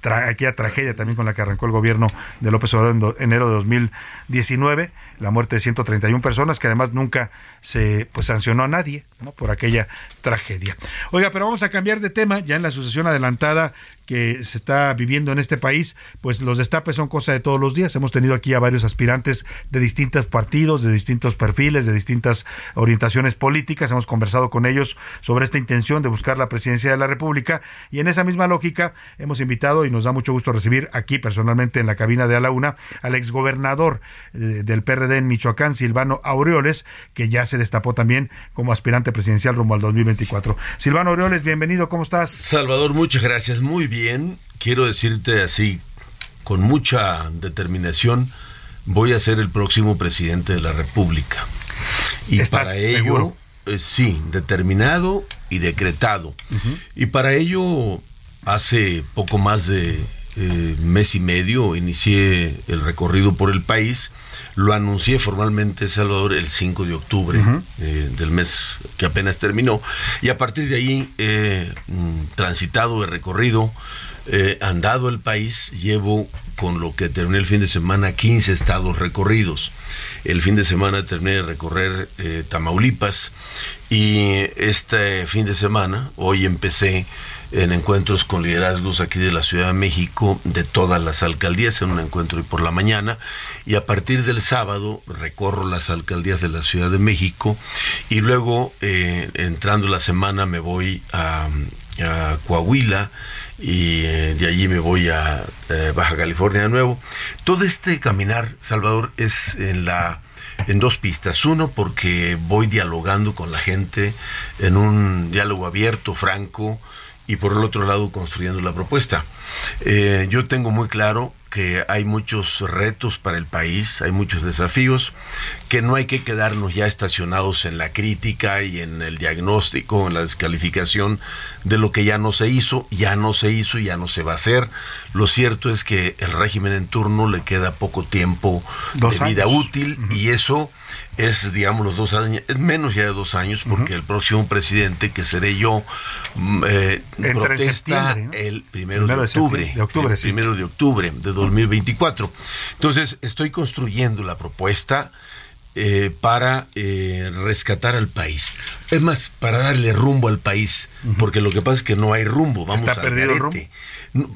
aquella tragedia también con la que arrancó el gobierno de López Obrador en enero de 2019, la muerte de 131 personas, que además nunca se pues, sancionó a nadie ¿no? por aquella tragedia. Oiga, pero vamos a cambiar de tema, ya en la sucesión adelantada que se está viviendo en este país, pues los destapes son cosa de todos los días. Hemos tenido aquí a varios aspirantes de distintos partidos, de distintos perfiles, de distintas orientaciones políticas. Hemos conversado con ellos sobre esta intención de buscar la presidencia de la República y en esa misma lógica hemos invitado y nos da mucho gusto recibir aquí personalmente en la cabina de A la Una al exgobernador eh, del PRD en Michoacán, Silvano Aureoles, que ya se destapó también como aspirante presidencial rumbo al 2024. Silvano Aureoles, bienvenido, ¿cómo estás? Salvador, muchas gracias, muy bien quiero decirte así, con mucha determinación, voy a ser el próximo presidente de la República. Y para ello, seguro? eh, sí, determinado y decretado. Y para ello, hace poco más de eh, mes y medio, inicié el recorrido por el país. Lo anuncié formalmente, Salvador, el 5 de octubre eh, del mes que apenas terminó. Y a partir de ahí he mm, transitado, he recorrido, eh, andado el país. Llevo con lo que terminé el fin de semana 15 estados recorridos. El fin de semana terminé de recorrer eh, Tamaulipas y este fin de semana, hoy empecé en encuentros con liderazgos aquí de la Ciudad de México, de todas las alcaldías, en un encuentro hoy por la mañana, y a partir del sábado recorro las alcaldías de la Ciudad de México y luego, eh, entrando la semana, me voy a, Coahuila y eh, de allí me voy a eh, Baja California de nuevo. Todo este caminar, Salvador, es en la en dos pistas. Uno, porque voy dialogando con la gente en un diálogo abierto, franco, y por el otro lado construyendo la propuesta. Eh, yo tengo muy claro que hay muchos retos para el país, hay muchos desafíos, que no hay que quedarnos ya estacionados en la crítica y en el diagnóstico, en la descalificación de lo que ya no se hizo, ya no se hizo y ya no se va a hacer. Lo cierto es que el régimen en turno le queda poco tiempo Dos de vida útil y eso es, digamos, los dos años, es menos ya de dos años, porque el próximo presidente, que seré yo, mm, eh, protesta el primero, Primero de octubre. de octubre, el sí. primero de octubre de 2024. Entonces, estoy construyendo la propuesta eh, para eh, rescatar al país. Es más, para darle rumbo al país, porque lo que pasa es que no hay rumbo. Vamos Está al perdido el garete.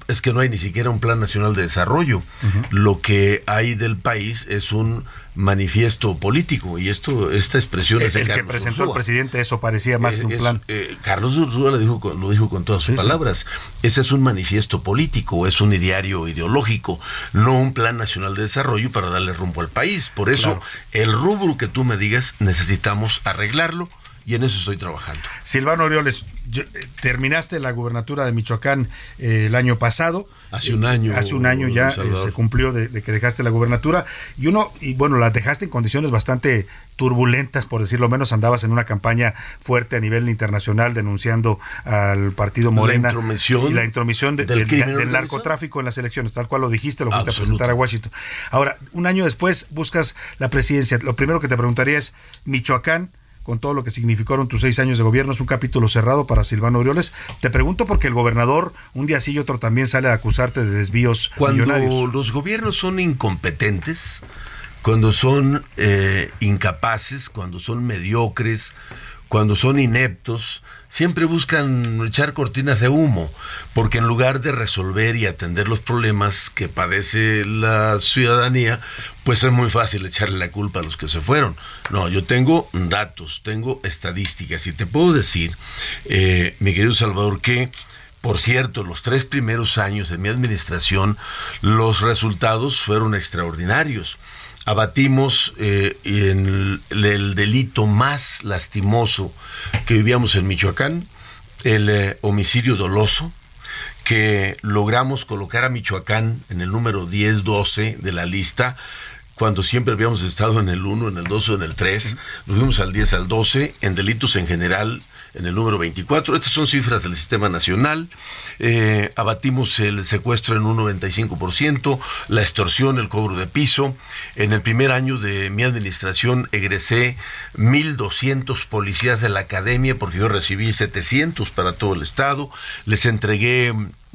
Es que no hay ni siquiera un plan nacional de desarrollo. Lo que hay del país es un manifiesto político y esto esta expresión El, es de el que presentó el Ursúa. presidente, eso parecía más Eh, que un es- plan. eh, Carlos Ursúa lo dijo, con- lo dijo con todas sus Sí, sí. palabras. Ese es un manifiesto político, es un ideario ideológico, no un plan nacional de desarrollo para darle rumbo al país. Por eso, Claro. el rubro que tú me digas, necesitamos arreglarlo y en eso estoy trabajando. Silvano Orioles, yo- eh, terminaste la gubernatura de Michoacán eh, el año pasado. Hace un año, Hace un año ya eh, se cumplió de, de que dejaste la gubernatura. Y uno, y bueno, la dejaste en condiciones bastante turbulentas, por decirlo menos. Andabas en una campaña fuerte a nivel internacional denunciando al partido La Morena. intromisión y la intromisión de- del narcotráfico en las elecciones, tal cual lo dijiste, lo fuiste a presentar a Washington. Ahora, un año después buscas la presidencia. Lo primero que te preguntaría es, Michoacán, con todo lo que significaron tus seis años de gobierno, es un capítulo cerrado para Silvano Aureoles. Te pregunto porque el gobernador un día sí y otro también sale a acusarte de desvíos Cuando millonarios. los gobiernos son incompetentes, cuando son eh, incapaces, cuando son mediocres, cuando son ineptos, siempre buscan echar cortinas de humo, porque en lugar de resolver y atender los problemas que padece la ciudadanía, pues es muy fácil echarle la culpa a los que se fueron. No, yo tengo datos, tengo estadísticas y te puedo decir, eh, mi querido Salvador, que por cierto, los tres primeros años de mi administración, los resultados fueron extraordinarios. Abatimos eh, en el, el delito más lastimoso que vivíamos en Michoacán, el eh, homicidio doloso, que logramos colocar a Michoacán en el número 10-12 de la lista, cuando siempre habíamos estado en el 1, en el 2 o en el 3, nos fuimos al 10, al 12, en delitos en general, en el número 24. Estas son cifras del sistema nacional. Eh, abatimos el secuestro en un 95%, la extorsión, el cobro de piso. En el primer año de mi administración egresé 1.200 policías de la academia, porque yo recibí 700 para todo el estado. Les entregué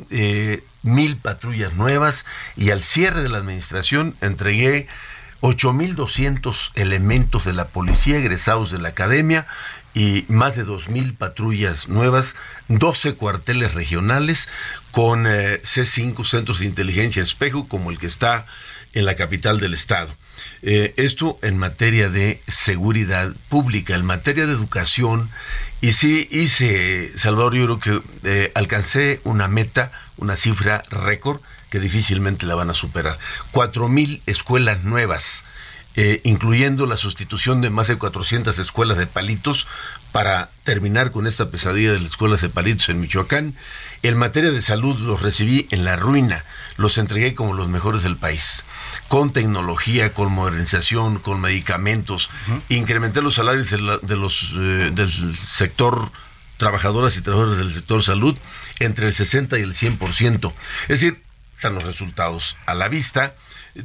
eh, mil patrullas nuevas y al cierre de la administración entregué 8.200 elementos de la policía egresados de la academia y más de 2.000 patrullas nuevas, 12 cuarteles regionales con eh, C5 centros de inteligencia espejo como el que está en la capital del estado. Eh, esto en materia de seguridad pública, en materia de educación, y sí hice, Salvador, yo creo que eh, alcancé una meta, una cifra récord que difícilmente la van a superar. Cuatro mil escuelas nuevas, eh, incluyendo la sustitución de más de 400 escuelas de palitos para terminar con esta pesadilla de las escuelas de palitos en Michoacán. En materia de salud los recibí en la ruina, los entregué como los mejores del país, con tecnología, con modernización, con medicamentos, incrementé los salarios de, la- de los eh, del sector trabajadoras y trabajadores del sector salud entre el 60 y el 100%. Es decir, están los resultados a la vista.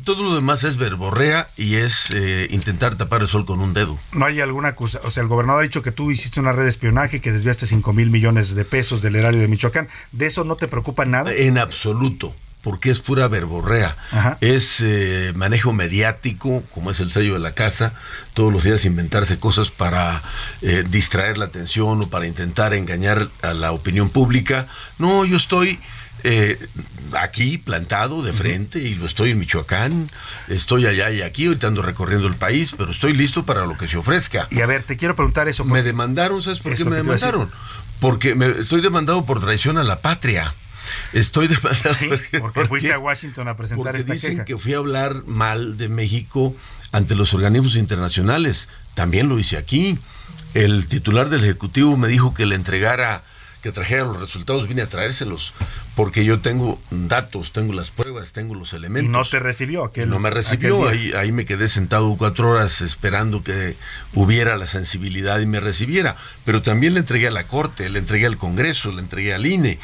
Todo lo demás es verborrea y es eh, intentar tapar el sol con un dedo. No hay alguna acusa, o sea, el gobernador ha dicho que tú hiciste una red de espionaje que desviaste 5 mil millones de pesos del erario de Michoacán. ¿De eso no te preocupa nada? En absoluto, porque es pura verborrea. Es eh, manejo mediático, como es el sello de la casa, todos los días inventarse cosas para eh, distraer la atención o para intentar engañar a la opinión pública. No, yo estoy eh, aquí plantado de frente y lo estoy en Michoacán, estoy allá y aquí, ahorita ando recorriendo el país, pero estoy listo para lo que se ofrezca. Y a ver, te quiero preguntar eso. Me demandaron, ¿sabes por qué me demandaron? Porque me, estoy demandado por traición a la patria. Estoy demandado porque fuiste a Washington a presentar porque esta dicen queja. que fui a hablar mal de México ante los organismos internacionales. También lo hice aquí. El titular del Ejecutivo me dijo que le entregara que trajera los resultados, vine a traérselos, porque yo tengo datos, tengo las pruebas, tengo los elementos. Y no te recibió aquel. no me recibió, ahí, ahí me quedé sentado cuatro horas esperando que hubiera la sensibilidad y me recibiera. Pero también le entregué a la Corte, le entregué al Congreso, le entregué al INE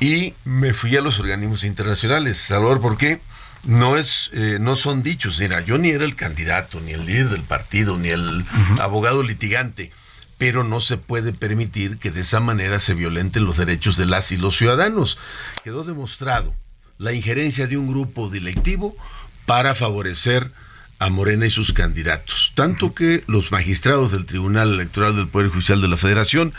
y me fui a los organismos internacionales. Salvador, ¿por qué? No, es, eh, no son dichos. Mira, yo ni era el candidato, ni el líder del partido, ni el abogado litigante pero no se puede permitir que de esa manera se violenten los derechos de las y los ciudadanos. Quedó demostrado la injerencia de un grupo directivo para favorecer a Morena y sus candidatos. Tanto que los magistrados del Tribunal Electoral del Poder Judicial de la Federación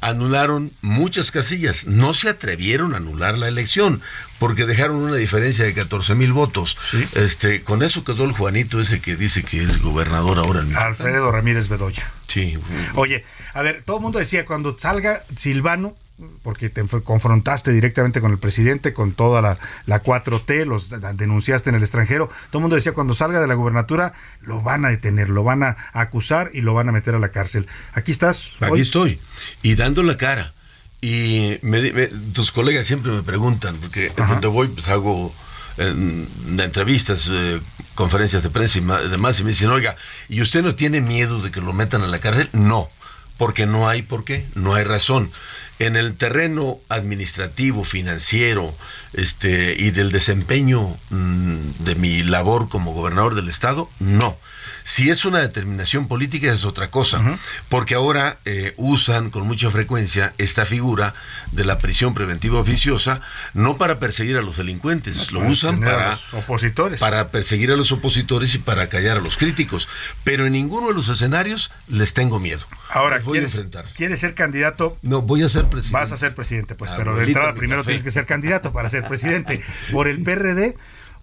anularon muchas casillas. No se atrevieron a anular la elección porque dejaron una diferencia de 14 mil votos. Este, con eso quedó el Juanito ese que dice que es gobernador ahora. en. Alfredo Ramírez Bedoya. Sí. Oye, a ver, todo el mundo decía cuando salga Silvano, porque te confrontaste directamente con el presidente, con toda la, la 4T, los denunciaste en el extranjero, todo el mundo decía cuando salga de la gubernatura lo van a detener, lo van a acusar y lo van a meter a la cárcel. Aquí estás. Aquí hoy. estoy. Y dando la cara. Y me- me- tus colegas siempre me preguntan, porque donde voy pues hago eh, de entrevistas, eh, conferencias de prensa y demás, y me dicen, oiga, ¿y usted no tiene miedo de que lo metan a la cárcel? No, porque no hay por qué, no hay razón. En el terreno administrativo, financiero, este, y del desempeño mm, de mi labor como gobernador del estado, no. Si es una determinación política es otra cosa, porque ahora eh, usan con mucha frecuencia esta figura de la prisión preventiva oficiosa, no para perseguir a los delincuentes, lo usan para los opositores. para perseguir a los opositores y para callar a los críticos. Pero en ninguno de los escenarios les tengo miedo. Ahora, voy a ¿quieres, enfrentar. ¿quieres ser candidato? No, voy a ser presidente. Vas a ser presidente, pues, pero de entrada primero café. tienes que ser candidato para ser presidente. Por el PRD,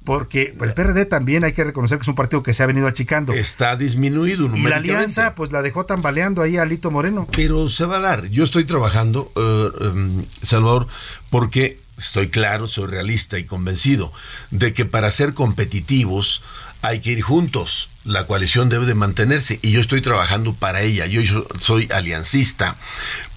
porque el PRD también hay que reconocer que es un partido que se ha venido achicando. Está disminuido Y la alianza, pues la dejó tambaleando ahí a Alito Moreno. Pero se va a dar. Yo estoy trabajando, eh, em, Salvador, porque estoy claro, soy realista y convencido de que para ser competitivos hay que ir juntos. La coalición debe de mantenerse y yo estoy trabajando para ella. Yo so- soy aliancista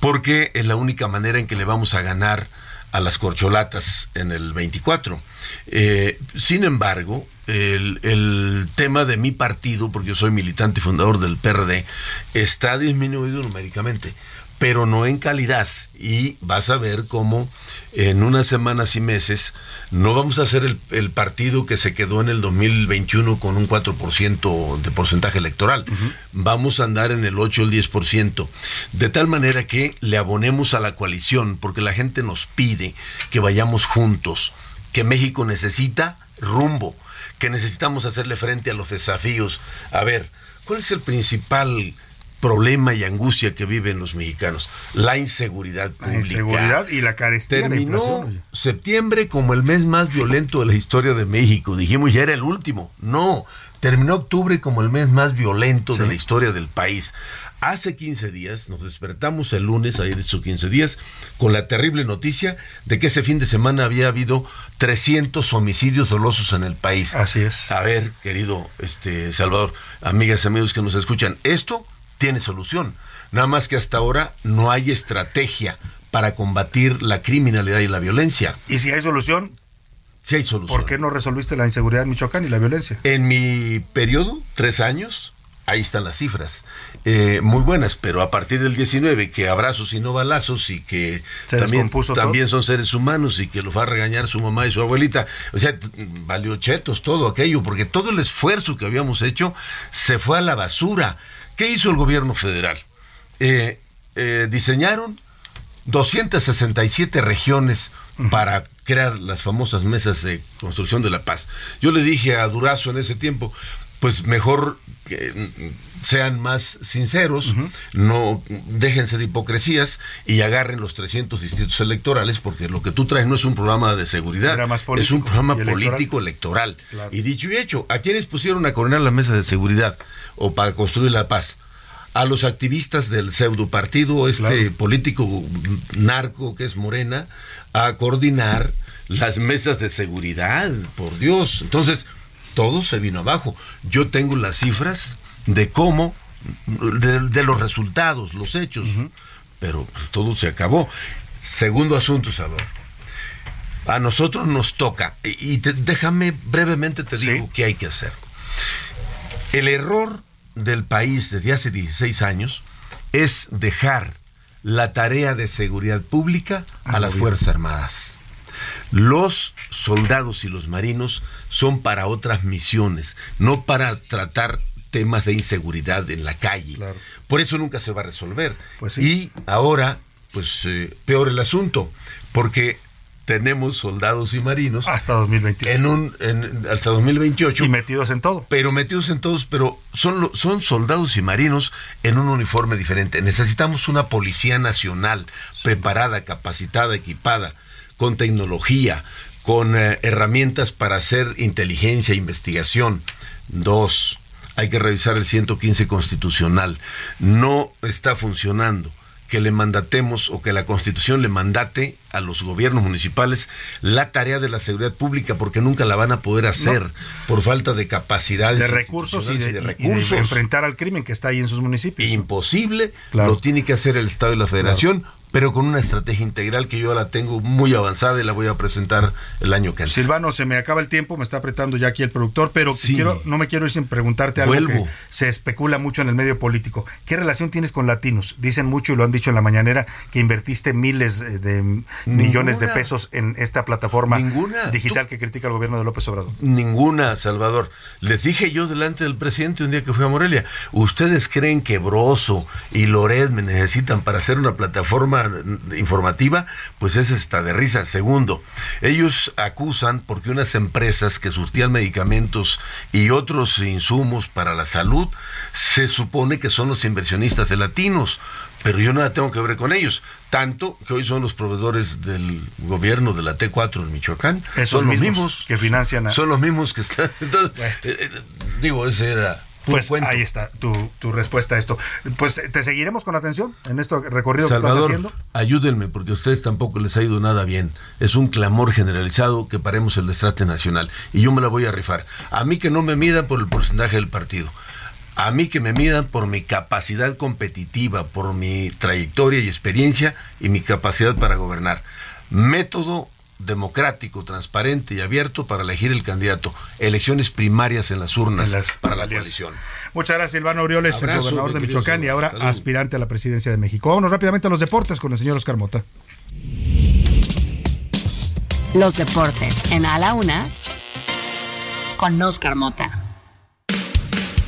porque es la única manera en que le vamos a ganar a las corcholatas en el 24. Eh, sin embargo, el, el tema de mi partido, porque yo soy militante y fundador del PRD, está disminuido numéricamente, pero no en calidad. Y vas a ver cómo en unas semanas y meses no vamos a ser el, el partido que se quedó en el 2021 con un 4% de porcentaje electoral. Vamos a andar en el 8 o el 10%. De tal manera que le abonemos a la coalición, porque la gente nos pide que vayamos juntos, que México necesita rumbo, que necesitamos hacerle frente a los desafíos. A ver, ¿cuál es el principal problema y angustia que viven los mexicanos? La inseguridad La pública. inseguridad y la carestía, la Terminó septiembre como el mes más violento de la historia de México. Dijimos ya era el último. No, terminó octubre como el mes más violento de la historia del país. Hace 15 días, nos despertamos el lunes, ayer hizo 15 días, con la terrible noticia de que ese fin de semana había habido 300 homicidios dolosos en el país. Así es. A ver, querido este Salvador, amigas y amigos que nos escuchan, esto tiene solución. Nada más que hasta ahora no hay estrategia para combatir la criminalidad y la violencia. Y si hay solución, Sí hay solución. ¿por qué no resolviste la inseguridad en Michoacán y la violencia? En mi periodo, tres años, ahí están las cifras. Eh, muy buenas, pero a partir del 19, que abrazos y no balazos y que Se también, también son seres humanos y que los va a regañar su mamá y su abuelita. O sea, valió chetos todo aquello, porque todo el esfuerzo que habíamos hecho se fue a la basura. ¿Qué hizo el gobierno federal? Eh, eh, diseñaron 267 regiones para crear las famosas mesas de construcción de la paz. Yo le dije a Durazo en ese tiempo, pues mejor que sean más sinceros, no déjense de hipocresías y agarren los 300 distritos electorales porque lo que tú traes no es un programa de seguridad, es un programa y electoral. político electoral. Claro. Y dicho y hecho, ¿a quiénes pusieron a coronar la mesa de seguridad o para construir la paz? A los activistas del pseudo partido, este Claro. político narco que es Morena, a coordinar las mesas de seguridad, por Dios. Entonces, todo se vino abajo. Yo tengo las cifras de cómo, de, de los resultados, los hechos, pero todo se acabó. Segundo asunto, Salvador. A nosotros nos toca, y te- déjame brevemente te digo qué hay que hacer. El error del país desde hace 16 años es dejar la tarea de seguridad pública a las Fuerzas Armadas. Los soldados y los marinos son para otras misiones, no para tratar temas de inseguridad en la calle. Por eso nunca se va a resolver. Y ahora, pues eh, peor el asunto, porque tenemos soldados y marinos hasta 2028 en un en- hasta 2028 y metidos en todo. Pero metidos en todos pero son son soldados y marinos en un uniforme diferente. Necesitamos una policía nacional preparada capacitada equipada con tecnología con eh, herramientas para hacer inteligencia e investigación dos hay que revisar el 115 constitucional no está funcionando que le mandatemos o que la Constitución le mandate a los gobiernos municipales la tarea de la seguridad pública porque nunca la van a poder hacer por falta de capacidades de recursos y de, institucionales y de recursos. enfrentar al crimen que está ahí en sus municipios. Imposible, Claro. lo tiene que hacer el Estado y la Federación, pero con una estrategia integral que yo la tengo muy avanzada y la voy a presentar el año que entra. Silvano, se me acaba el tiempo, me está apretando ya aquí el productor, pero quiero, no me quiero ir sin preguntarte algo Vuelvo. que se especula mucho en el medio político. ¿Qué relación tienes con Latinos? Dicen mucho y lo han dicho en la mañanera que invertiste miles eh, de millones de pesos en esta plataforma Ninguna. digital que critica el gobierno de López Obrador. Ninguna, Salvador. Les dije yo delante del presidente un día que fui a Morelia, ¿ustedes creen que Broso y Loret me necesitan para hacer una plataforma informativa? Pues ese está de risa. Segundo, ellos acusan porque unas empresas que surtían medicamentos y otros insumos para la salud, se supone que son los inversionistas de latinos. Pero yo nada tengo que ver con ellos. Tanto que hoy son los proveedores del gobierno de la T4 en Michoacán. Esos son los mismos mismos que financian a- Son los mismos que están. Entonces, eh, eh, digo, ese era. Pues cuento. ahí está tu, tu respuesta a esto. Pues te seguiremos con atención en este recorrido que estás Salvador, haciendo. ayúdenme porque a ustedes tampoco les ha ido nada bien. Es un clamor generalizado que paremos el destrate nacional y yo me la voy a rifar. A mí que no me midan por el porcentaje del partido. A mí que me midan por mi capacidad competitiva, por mi trayectoria y experiencia y mi capacidad para gobernar. Método democrático, transparente y abierto para elegir el candidato. Elecciones primarias en las urnas En las para la coalición. Muchas gracias, Silvano Aureoles, el Abrazo, gobernador de Michoacán y ahora Salud. aspirante a la presidencia de México. Vámonos rápidamente a los deportes con el señor Oscar Mota. Los deportes en A la Una con Oscar Mota.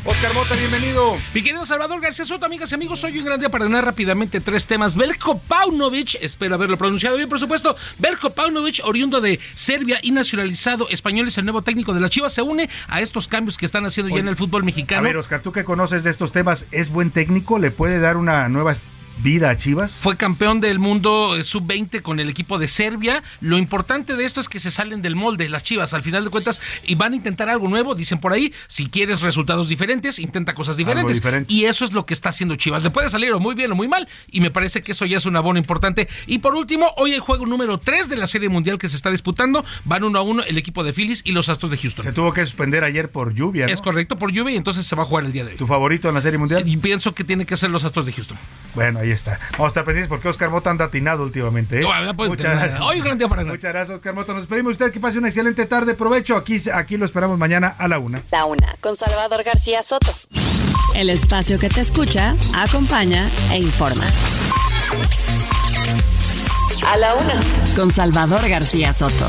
Oscar Mota, bienvenido. Mi querido Salvador García Soto, amigas y amigos, hoy un gran día para ganar rápidamente tres temas. Belko Paunovic, espero haberlo pronunciado bien, por supuesto. Belko Paunovic, oriundo de Serbia y nacionalizado español, es el nuevo técnico de la Chivas. Se une a estos cambios que están haciendo ya en el fútbol A mexicano. ver, Oscar, tú que conoces de estos temas, ¿es buen técnico? ¿Le puede dar una nueva vida a Chivas? Fue campeón del mundo eh, sub-20 con el equipo de Serbia. Lo importante de esto es que se salen del molde las Chivas, al final de cuentas, y van a intentar algo nuevo. Dicen por ahí, si quieres resultados diferentes, intenta cosas diferentes. diferente. Y eso es lo que está haciendo Chivas. Le puede salir o muy bien o muy mal, y me parece que eso ya es un abono importante. Y por último, hoy hay juego número 3 de la Serie Mundial que se está disputando. Van uno a uno el equipo de Phillies y los Astros de Houston. Se tuvo que suspender ayer por lluvia, ¿no? Es correcto, por lluvia, y entonces se va a jugar el día de hoy. ¿Tu favorito en la Serie Mundial? Y pienso que tiene que ser los Astros de Houston. Bueno, ahí está. Vamos a estar pendientes porque Oscar Mota anda atinado últimamente. ¿eh? No, Muchas gracias. Hoy gran día para. Muchas gracias, Oscar Mota. Nos despedimos. Usted que pase una excelente tarde. Provecho. Aquí, aquí lo esperamos mañana a la una. La una, con Salvador García Soto. El espacio que te escucha, acompaña e informa. A la una. Con Salvador García Soto.